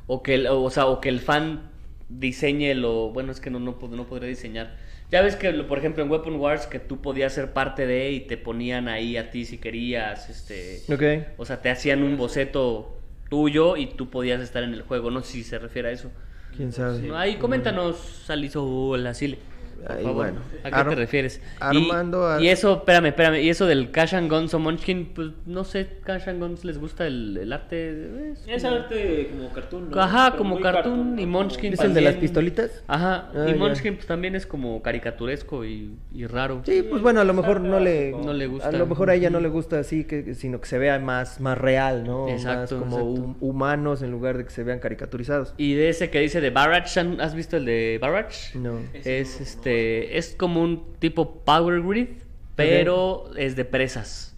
B: o que el, o, sea, o que el fan diseñe lo... Bueno, es que no, no, no podría diseñar. Ya ves que, lo- por ejemplo, en Weapon Wars, que tú podías ser parte de y te ponían ahí a ti si querías, este...
A: Ok.
B: O sea, te hacían un boceto tuyo y tú podías estar en el juego. No sé si se refiere a eso.
A: ¿Quién sabe?
B: Ahí coméntanos, Aliso o la Sile. Por
A: Ahí,
B: favor.
A: bueno.
B: ¿A qué
A: Ar-
B: te refieres?
A: Armando
B: Y,
A: Ar-
B: y eso, espérame, espérame. Y eso del Cash and Guns o Munchkin, pues no sé, Cash and Guns les gusta el, el arte. Es
C: Es
B: como-
C: arte como cartoon, ¿no?
B: Ajá,
C: Pero
B: como cartoon, y. Munchkin
A: ¿Es el de las pistolitas?
B: Ajá,
A: Ah,
B: y
A: ya.
B: Munchkin pues, también es como caricaturesco y, y raro.
A: Sí, pues bueno, a lo mejor no le,
B: No le gusta.
A: A lo mejor a ella no le gusta así, que, sino que se vea más, más real, ¿no?
B: Exacto,
A: más como
B: exacto.
A: hum- humanos en lugar de que se vean caricaturizados.
B: Y de ese que dice de Barrage, ¿han- ¿has visto el de Barrage?
A: No.
B: Es este, es como un tipo Power Grid, pero es de presas.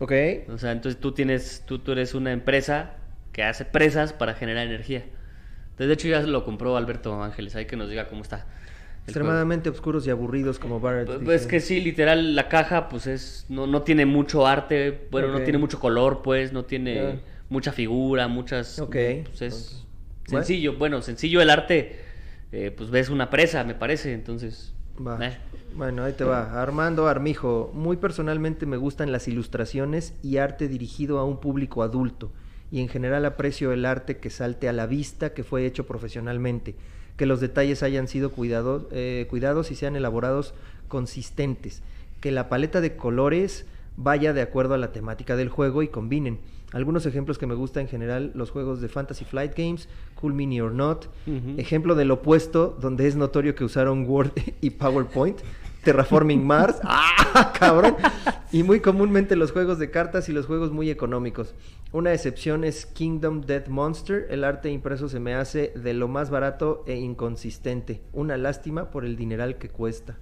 A: Ok.
B: O sea, entonces tú tienes, tú, tú eres una empresa que hace presas para generar energía. Entonces, de hecho, ya lo compró Alberto Ángeles, hay que nos diga cómo está.
A: Extremadamente oscuros y aburridos como Barrett.
B: juego. Pues que sí, literal, la caja, pues es, no, no tiene mucho arte, bueno, no tiene mucho color, pues, no tiene mucha figura, muchas...
A: Ok,
B: Pues es
A: ok. Bueno.
B: sencillo, bueno, sencillo el arte, eh, pues ves una presa, me parece, entonces...
A: Va.
B: eh.
A: Bueno, ahí te va. Armando Armijo. Muy personalmente me gustan las ilustraciones y arte dirigido a un público adulto. Y en general aprecio el arte que salte a la vista, que fue hecho profesionalmente. Que los detalles hayan sido cuidados, eh, cuidados y sean elaborados consistentes. Que la paleta de colores vaya de acuerdo a la temática del juego y combinen. Algunos ejemplos que me gustan en general, los juegos de Fantasy Flight Games, Cool Mini or Not. Ejemplo del opuesto, donde es notorio que usaron Word (laughs) y PowerPoint. Terraforming Mars. (laughs) ¡Ah, cabrón! Y muy comúnmente los juegos de cartas y los juegos muy económicos. Una excepción es Kingdom Death Monster. El arte impreso se me hace de lo más barato e inconsistente. Una lástima por el dineral que cuesta.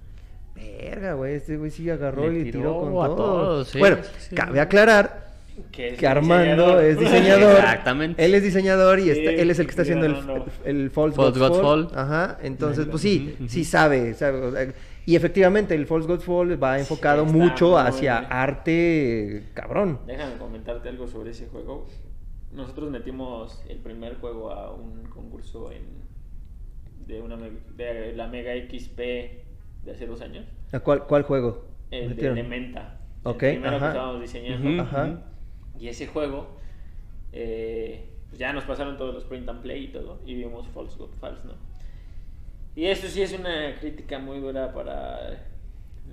A: Verga, güey. Este güey sí agarró
B: Le
A: y
B: tiró
A: tiró con
B: a
A: todo.
B: sí,
A: bueno,
B: sí.
A: cabe aclarar
C: Que, es
A: que Armando
C: diseñador.
A: es (laughs) diseñador.
B: Exactamente.
A: Él es diseñador y
C: Sí,
A: está- él es el que está haciendo
C: no,
A: el,
C: no.
A: el False,
B: False
A: Gods
B: Gods
A: Fall.
B: Fall.
A: Ajá. Entonces, pues sí, sí sabe, sabe, o sea, Y efectivamente, el False Gods Fall va enfocado mucho hacia
C: bien.
A: arte cabrón.
C: Déjame comentarte algo sobre ese juego. Nosotros metimos el primer juego a un concurso en de una de la Mega XP de hace dos años.
A: ¿A cuál, cuál juego?
C: El de? Elementa.
A: Ok,
C: el primero
A: ajá.
C: que estábamos diseñando.
A: Ajá.
C: Y ese juego, eh, pues ya nos pasaron todos los print and play y todo, y vimos False God False, ¿no? Y eso sí es una crítica muy dura para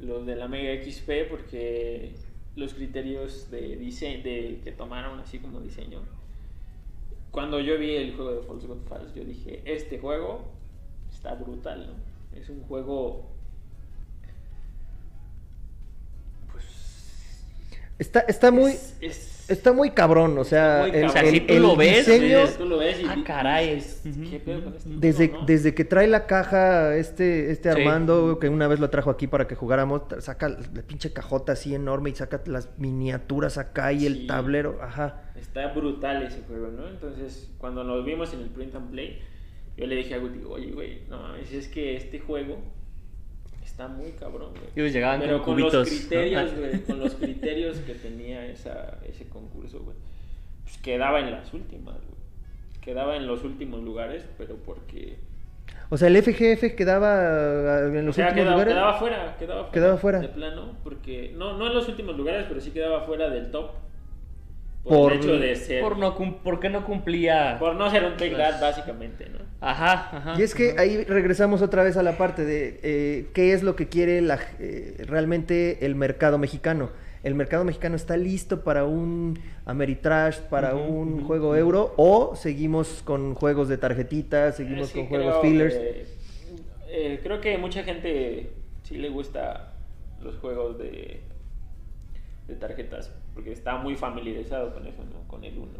C: los de la Mega XP, porque los criterios de diseño, de, que tomaron así como diseño, cuando yo vi el juego de False God False, yo dije, este juego está brutal, ¿no? Es un juego...
A: Está, está muy,
C: es- es-
A: está muy cabrón, o sea, el.
B: O sea, si
A: el-
B: tú
A: el
B: lo ves,
A: diseño,
C: tú lo ves y
B: Ah, caray.
C: ¿qué pedo con este
A: Desde,
C: no?
A: desde que trae la caja este, este
B: Sí.
A: Armando, que una vez lo trajo aquí para que jugáramos, saca la pinche cajota así enorme y saca las miniaturas acá y el tablero, ajá.
C: Está brutal ese juego, ¿no? Entonces, cuando lo vimos en el print and play, yo le dije a Guti, oye, güey, no mames, es que este juego está muy cabrón, güey.
B: Ellos llegaban
C: Pero
B: con
C: con los
B: cubitos, ¿no?
C: criterios, güey, con los (laughs) criterios que tenía esa, ese concurso, güey, pues quedaba en las últimas, güey. Quedaba en los últimos lugares, pero porque...
A: O sea, el FGF quedaba ah, en
C: O
A: los
C: sea,
A: últimos
C: quedaba,
A: lugares.
C: quedaba fuera, quedaba fuera.
A: Quedaba fuera.
C: De plano, porque... No, no en los últimos lugares, pero sí quedaba fuera del top. Por,
A: Por-
C: el hecho de ser...
B: Por no, porque no cumplía...
C: Por no ser un Take That, básicamente, ¿no?
B: Ajá, ajá.
A: Y es que ahí regresamos otra vez a la parte de eh, qué es lo que quiere la, eh, realmente el mercado mexicano. El mercado mexicano está listo para un Ameritrash, para un juego euro, o seguimos con juegos de tarjetitas, seguimos
C: Sí,
A: con juegos fillers.
C: que- eh, creo que mucha gente sí le gusta los juegos de, de tarjetas, porque está muy familiarizado con eso, ¿no? Con el uno.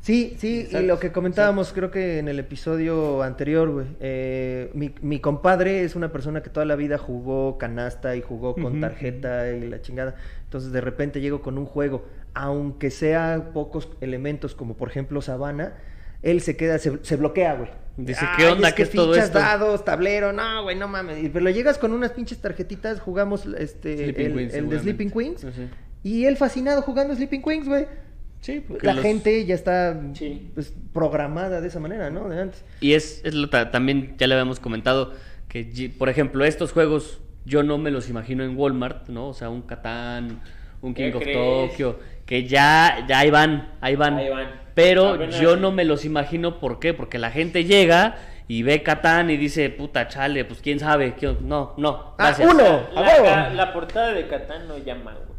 A: Sí, sí, y lo que comentábamos creo que en el episodio anterior, güey. eh, mi, mi compadre es una persona que toda la vida jugó canasta y jugó con tarjeta y la chingada. Entonces de repente llego con un juego, aunque sea pocos elementos como por ejemplo Sabana, él se queda, se, se bloquea, güey.
B: Dice, ¿qué onda?
A: es
B: ¿Qué
A: que
B: es todo
A: fichas,
B: esto?
A: dados, tablero, no, güey, no mames. Pero llegas con unas pinches tarjetitas, jugamos este,
B: Sleeping
A: el,
B: Queens,
A: el de. Sleeping Queens.
B: Sí.
A: Y él fascinado jugando Sleeping Queens, güey.
B: Sí, porque
A: La
B: los-
A: gente ya está
C: Sí.
A: pues, programada de esa manera, ¿no? De antes.
B: Y es, es lo ta- también ya le habíamos comentado que, por ejemplo, estos juegos yo no me los imagino en Walmart, ¿no? O sea, un Catán, un King
C: ¿Qué
B: of
C: crees?
B: Tokyo, que ya, ya ahí van, ahí van.
C: Ahí van.
B: Pero
C: Apenas-
B: yo no me los imagino, ¿por qué? Porque la gente llega y ve Catán y dice, puta chale, pues quién sabe, ¿Qué- no, no,
A: Ah,
B: gracias.
A: uno. ¡A
C: La, la- la portada de Catán no llama, güey.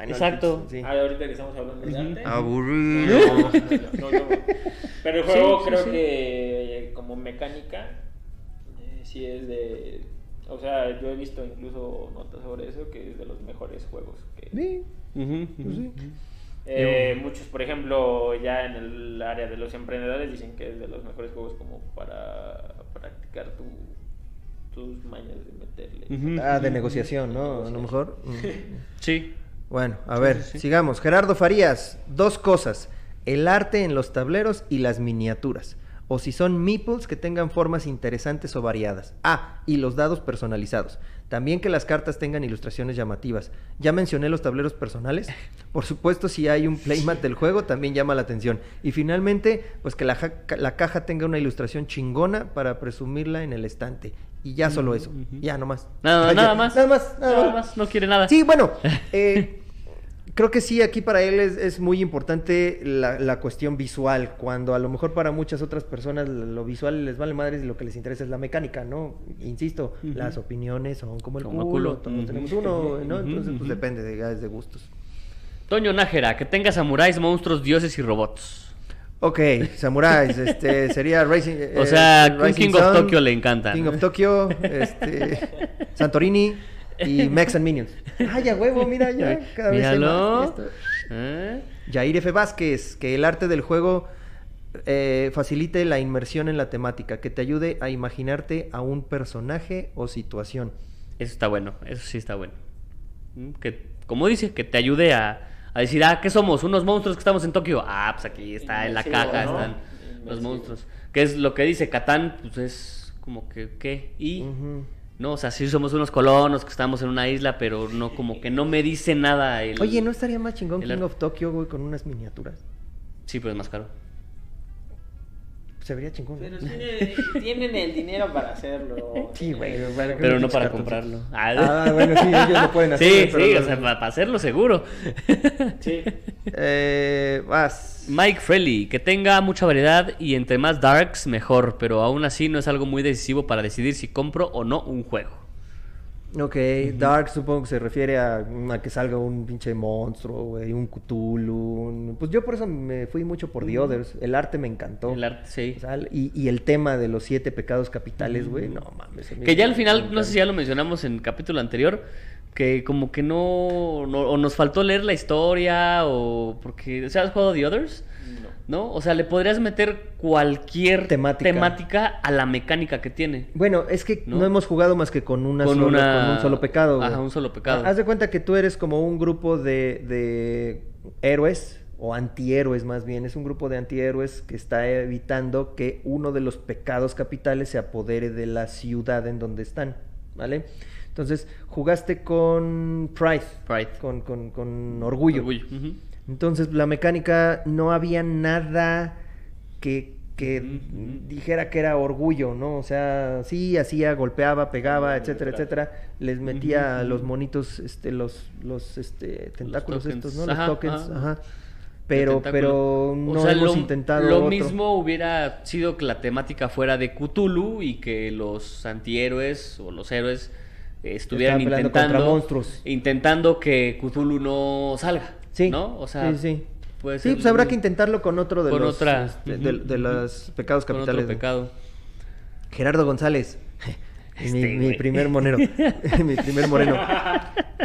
B: Exacto.
A: Sí.
C: Ah, ahorita que estamos hablando de arte.
A: Aburrido.
C: No, no, no, (laughs) no. Pero el juego
B: Sí,
C: creo
B: sí.
C: que eh, como mecánica eh, sí es de... O sea, yo he visto incluso notas sobre eso, que es de los mejores juegos. Que,
A: Sí, pues.
C: Eh, muchos, por ejemplo, ya en el área de los emprendedores dicen que es de los mejores juegos como para practicar tu, tus mañas de meterle.
A: Ah, de negociación, ¿no? A lo mejor. (laughs)
B: Sí.
A: Bueno, a ver,
B: sí, sí.
A: sigamos. Gerardo Farías, dos cosas. El arte en los tableros y las miniaturas. O si son meeples que tengan formas interesantes o variadas. Ah, y los dados personalizados. También que las cartas tengan ilustraciones llamativas. Ya mencioné los tableros personales. (laughs) Por supuesto, si hay un playmat del juego, también llama la atención. Y finalmente, pues que la, ja- la caja tenga una ilustración chingona para presumirla en el estante. Y ya solo eso.
B: ujú.
A: Ya, nomás.
B: Nada, (laughs) nada más.
A: Nada más. Nada,
B: Nada
A: más.
B: más, no quiere nada.
A: Sí, bueno, (laughs) eh, creo que sí, aquí para él es, es muy importante la, la cuestión visual, cuando a lo mejor para muchas otras personas lo visual les vale madres y lo que les interesa es la mecánica, ¿no? Insisto, las opiniones son como el
B: Como
A: culo,
B: culo.
A: todos tenemos uno, ¿no? Entonces, pues depende de, ya es de gustos.
B: Toño Nájera, que tenga samuráis, monstruos, dioses y robots.
A: Ok, samuráis, (laughs) este, sería Racing... eh,
B: O sea, un
A: Rising
B: King of Tokyo le encanta.
A: King of Tokyo, este, (laughs) Santorini y Mex and Minions. Ay, ya huevo, mira, ya, (laughs) cada vez hay
B: Míralo.
A: más. Esto-
B: ¿Eh?
A: Yair F. Vázquez, que el arte del juego eh, facilite la inmersión en la temática, que te ayude a imaginarte a un personaje o situación.
B: Eso está bueno, eso sí está bueno. Mm, Que, como dice, que te ayude a, a decir, ah, ¿qué somos? ¿Unos monstruos que estamos en Tokio? Ah, pues aquí está, en la caja
C: ¿no?
B: están los monstruos. Que es lo que dice Catán, pues es como que, ¿qué? Y, no, o sea, sí somos unos colonos que estamos en una isla, pero no, como que no me dice nada el...
A: Oye, ¿no estaría más chingón
B: el
A: King of Tokyo, güey, con unas miniaturas?
B: Sí, pero es más caro.
A: Se vería chingón.
C: Pero
A: ¿no?
C: tiene- tienen el dinero para hacerlo.
A: Sí, güey.
B: Pero no para comprarlo.
A: Ah, bueno, sí, ellos lo pueden hacer.
B: Sí,
A: pero
B: sí,
A: no-
B: o sea, para, hacerlo seguro. (laughs)
C: Sí.
A: Eh, vas.
B: Mike Frelly, que tenga mucha variedad y entre más darks mejor, pero aún así no es algo muy decisivo para decidir si compro o no un juego.
A: Ok, Dark supongo que se refiere a, a que salga un pinche monstruo, güey, un Cthulhu. un- Pues yo por eso me fui mucho por The Others. El arte me encantó.
B: El arte, sí.
A: O sea, y, y el tema de los siete pecados capitales, güey, no mames.
B: Que ya al final, no sé si ya lo mencionamos en el capítulo anterior, que como que no, no- o nos faltó leer la historia, o porque, o sea, ¿has jugado The Others?
C: No.
B: ¿No? O sea, le podrías meter cucualquier
A: Temática.
B: temática a la mecánica que tiene.
A: Bueno, es que
B: ¿No?
A: no, hemos jugado más que con, una
B: Con
A: sola-
B: una-
A: con un solo pecado. güey.
B: Ajá, un solo pecado.
A: Haz de cuenta que tú eres como un grupo de, de héroes, o antihéroes más bien. Es un grupo de antihéroes que está evitando que uno de los pecados capitales se apodere de la ciudad en donde están. ¿Vale? Entonces, jugaste con Pride.
B: Pride.
A: Con, con- con orgullo.
B: Orgullo.
A: Entonces, la mecánica no había nada que, que dijera que era orgullo, ¿no? O sea, sí, hacía, golpeaba, pegaba, etcétera, etcétera. Les metía los monitos, este, los, los, este, tentáculos estos, ¿no?
B: Ajá,
A: los tokens,
B: ajá.
A: Pero, pero
B: O
A: no
B: sea,
A: hemos
B: lo,
A: intentado
B: Lo
A: otro.
B: mismo hubiera sido que la temática fuera de Cthulhu y que los antihéroes o los héroes estuvieran intentando
A: contra monstruos.
B: intentando que Cthulhu no salga,
A: Sí,
B: ¿no? O sea,
A: sí, sí.
B: puede
A: Sí, pues habrá que intentarlo con otro de
B: con
A: los,
B: otra
A: este, de, los pecados
B: con
A: capitales.
B: otro pecado.
A: Gerardo González. (laughs) Mi,
B: Este,
A: mi primer monero. (laughs) (laughs) mi primer moreno.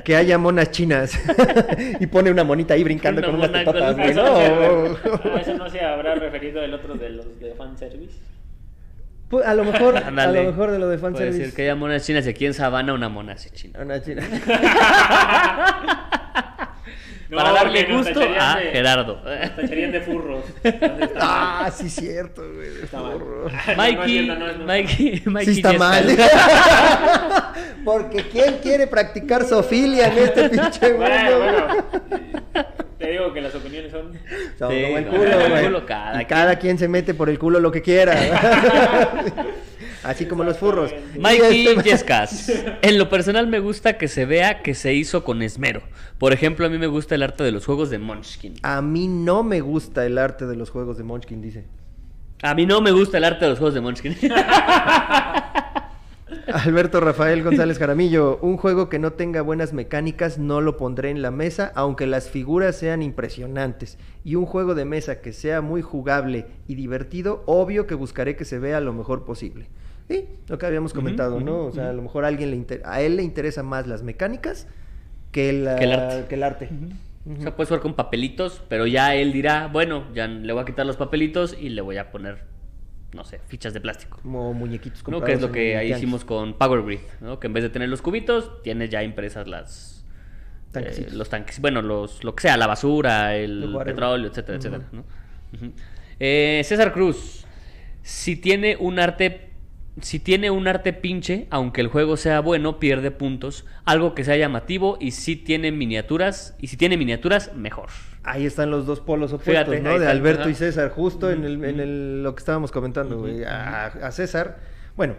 A: Que haya monas chinas. y pone una monita ahí brincando
B: Una
A: con unas
B: con-
A: güey.
C: ¿A eso, no a eso no se habrá referido el otro de los de fanservice?
A: Pues, a lo mejor, a lo mejor de lo de
B: Puede
A: fanservice.
B: decir que haya monas chinas y aquí en Sabana una mona así china.
A: Una china.
B: Para darle gusto a
C: de-
B: Gerardo.
C: nos tacharían de furros. (laughs)
A: Ah, sí, cierto, güey. de
C: Está mal.
A: furro.
C: No, no es
B: Mikey. Mikey, Mikey
A: Sí está mal. (laughs) Porque ¿quién quiere practicar zoofilia en este pinche mundo?
C: Bueno, (laughs) bueno. Te digo que las opiniones son.
A: Son
B: Sí,
A: como el
B: no,
A: culo,
B: el
A: güey.
B: culo cada
A: cada quien se mete por el culo lo que quiera. Así como los furros.
B: Mikey
A: este-
B: Yescas. (laughs) En lo personal me gusta que se vea que se hizo con esmero. Por ejemplo, a mí me gusta el arte de los juegos de Munchkin.
A: A mí no me gusta el arte de los juegos de Munchkin, dice.
B: A mí no me gusta el arte de los juegos de Munchkin. (laughs)
A: Alberto Rafael (laughs) González Jaramillo, un juego que no tenga buenas mecánicas no lo pondré en la mesa, aunque las figuras sean impresionantes. Y un juego de mesa que sea muy jugable y divertido, obvio que buscaré que se vea lo mejor posible. Sí, lo que habíamos comentado, ¿no? O sea, a lo mejor a alguien le inter- a él le interesa más las mecánicas que el,
B: Que el arte.
A: que el arte.
B: O sea, puedes jugar con papelitos, pero ya él dirá, bueno, ya le voy a quitar los papelitos y le voy a poner, no sé, fichas de plástico.
A: Como muñequitos
B: ¿no? Que es lo que ahí hicimos con Power Grid, ¿no? Que en vez de tener los cubitos, tienes ya impresas las... Eh, los tanques, bueno, los, lo que sea, la basura, el petróleo, etcétera, etcétera. ¿no? Eh, César Cruz, si tiene un arte, si tiene un arte pinche, aunque el juego sea bueno, pierde puntos. Algo que sea llamativo y si tiene miniaturas, y si tiene miniaturas, mejor.
A: Ahí están los dos polos opuestos,
B: Fíjate,
A: ¿no? De
B: está,
A: Alberto y César, justo en, el, en el- lo que estábamos comentando, güey. A, a César, bueno,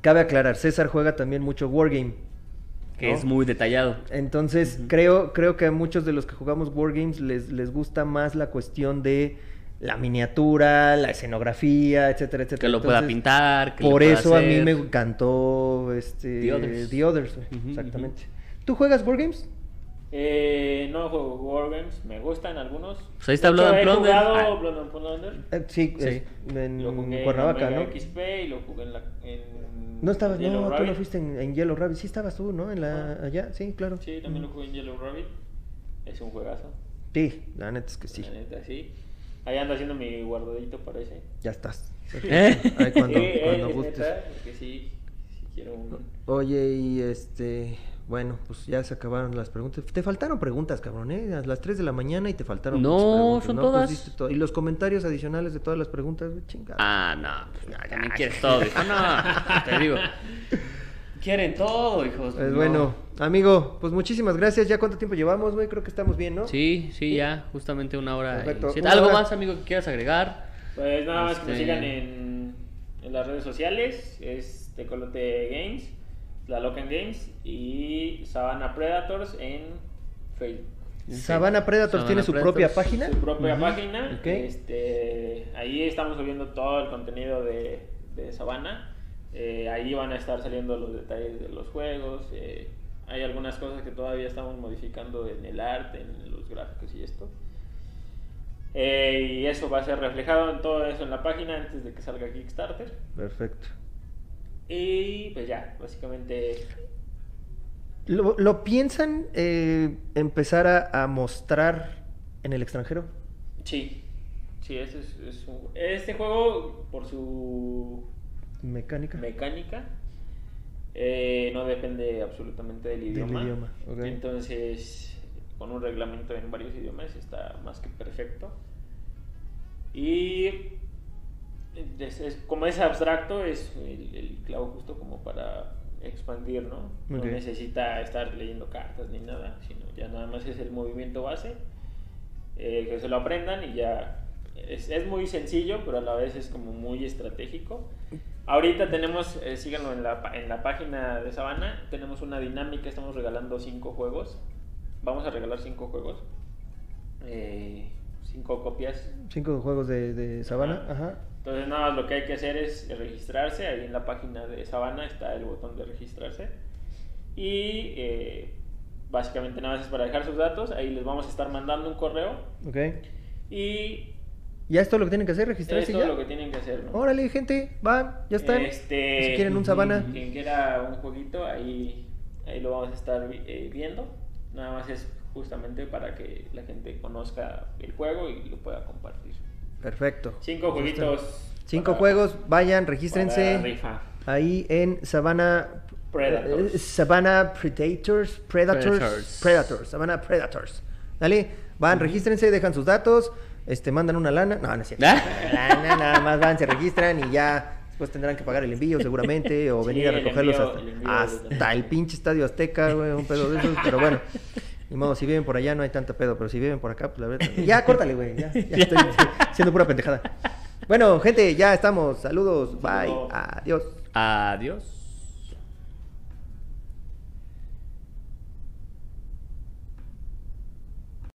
A: cabe aclarar, César juega también mucho Wargame.
B: Que
A: ¿no?
B: es muy detallado.
A: Entonces, creo, creo que a muchos de los que jugamos Wargames les, les gusta más la cuestión de la miniatura, la escenografía, etcétera, etcétera.
B: Que lo pueda pintar. Que lo
A: Por
B: pueda
A: eso a mí me encantó este,
B: The Others.
A: The Others, exactamente. ¿Tú juegas Wargames?
C: Eh, no juego Wargames, me gustan algunos.
B: Pues ahí está
C: De hecho,
B: Blood and
C: he
B: Plunder.
C: jugado
B: Ah.
C: Blood and Plunder.
A: Eh, sí,
B: Sí.
A: es- en
C: Lo jugué
A: Cuernavaca,
C: en
A: ¿no?
C: XP y lo jugué en la. En
A: No estabas,
C: Yellow
A: no, tú
C: Rabbit.
A: no fuiste en, en Yellow Rabbit, sí estabas tú, ¿no? En la,
C: Ajá.
A: allá, sí, claro.
C: Sí, también lo jugué en Yellow Rabbit. Es un juegazo.
A: Sí, la neta es que sí,
C: La neta, sí. Ahí ando haciendo mi guardadito, parece.
A: ya estás. (laughs)
B: ¿Eh?
A: Ahí cuando,
C: Sí,
A: cuando
C: es
A: gustes.
C: neta, porque sí, sí quiero un...
A: Oye, y este, bueno, pues ya se acabaron las preguntas. Te faltaron preguntas, cabrón, ¿eh? A las 3 de la mañana y te faltaron
B: No,
A: muchas preguntas,
B: son
A: ¿no?
B: todas.
A: Pues todo. Y los comentarios adicionales de todas las preguntas, chingada.
B: Ah, no, pues no, también quieres todo, hijo. No, (laughs) te digo. Quieren todo, hijos.
A: Pues
B: no.
A: bueno, amigo, pues muchísimas gracias. ¿Ya cuánto tiempo llevamos, güey? Creo que estamos bien, ¿no?
B: Sí, sí, ya, justamente una hora.
A: Perfecto, una
B: ¿Algo
A: hora.
B: más, amigo, que quieras agregar?
C: Pues nada más que nos
B: Este-
C: sigan en, en las redes sociales. Es Tecolote Games, La Locan Games y Savannah Predators en Facebook.
A: Savannah Predators
B: Savannah
A: tiene su
B: Predators.
A: propia página.
C: Su propia página.
A: Ok.
C: Este, ahí estamos subiendo todo el contenido de, de Savannah. Eh, ahí van a estar saliendo los detalles de los juegos. eh, hay algunas cosas que todavía estamos modificando en el arte, en los gráficos y esto. Eh, y eso va a ser reflejado en todo eso en la página antes de que salga Kickstarter.
A: Perfecto.
C: Y pues ya, básicamente
A: ¿Lo, lo piensan eh, empezar a, a mostrar en el extranjero?
C: sí. Sí, ese es, es un- este juego por su
A: Mecánica.
C: mecánica eh, no depende absolutamente del
A: Del
C: idioma.
A: idioma, ok.
C: Entonces, con un reglamento en varios idiomas está más que perfecto. Y es- es- como es abstracto, es el, el clavo justo como para expandir, ¿no? No necesita estar leyendo cartas ni nada, sino ya nada más es el movimiento base, eh, que se lo aprendan y ya es, es muy sencillo, pero a la vez es como muy estratégico. Ahorita tenemos, eh, síganlo en la, en la página de Sabana, tenemos una dinámica, estamos regalando cinco juegos. Vamos a regalar cinco juegos. Eh, cinco copias.
A: Cinco juegos de, de Sabana.
C: Ajá.
A: Ajá.
C: Entonces nada más lo que hay que hacer es registrarse. Ahí en la página de Sabana está el botón de registrarse. Y eh, básicamente nada más es para dejar sus datos. Ahí les vamos a estar mandando un correo.
A: Ok.
C: Y
A: ¿Ya es todo lo que tienen que hacer?
C: Es
A: ¿Registrarse
C: todo
A: ya?
C: lo que tienen que hacer, ¿no?
A: Órale, gente, van, ya están.
C: Este,
A: Si quieren un sabana.
C: Quien quiera un jueguito, ahí, ahí lo vamos a estar eh, viendo. Nada más es justamente para que la gente conozca el juego y lo pueda compartir.
A: Perfecto.
C: Cinco jueguitos.
A: Cinco
C: para-
A: juegos, vayan, regístrense
C: rifa.
A: ahí en Savannah
C: Predators.
A: eh, Savannah Predators, Predators,
B: Predators.
A: Predators, Savannah Predators. Dale, van, regístrense, dejan sus datos, este, mandan una lana, no, no es cierto.
B: ¿Ah? (laughs)
A: Lana, nada más van, se registran y ya después tendrán que pagar el envío seguramente o
C: Sí,
A: venir a recogerlos
C: envío-
A: hasta,
C: el
A: hasta pinche estadio Azteca, güey, un pedo de esos, pero bueno. Ni modo, si viven por allá no hay tanto pedo, pero si viven por acá, pues la verdad. Ya, córtale, güey. Ya, ya estoy (laughs) siendo pura pendejada. Bueno, gente, ya estamos. Saludos. Bye. Adiós.
B: Adiós.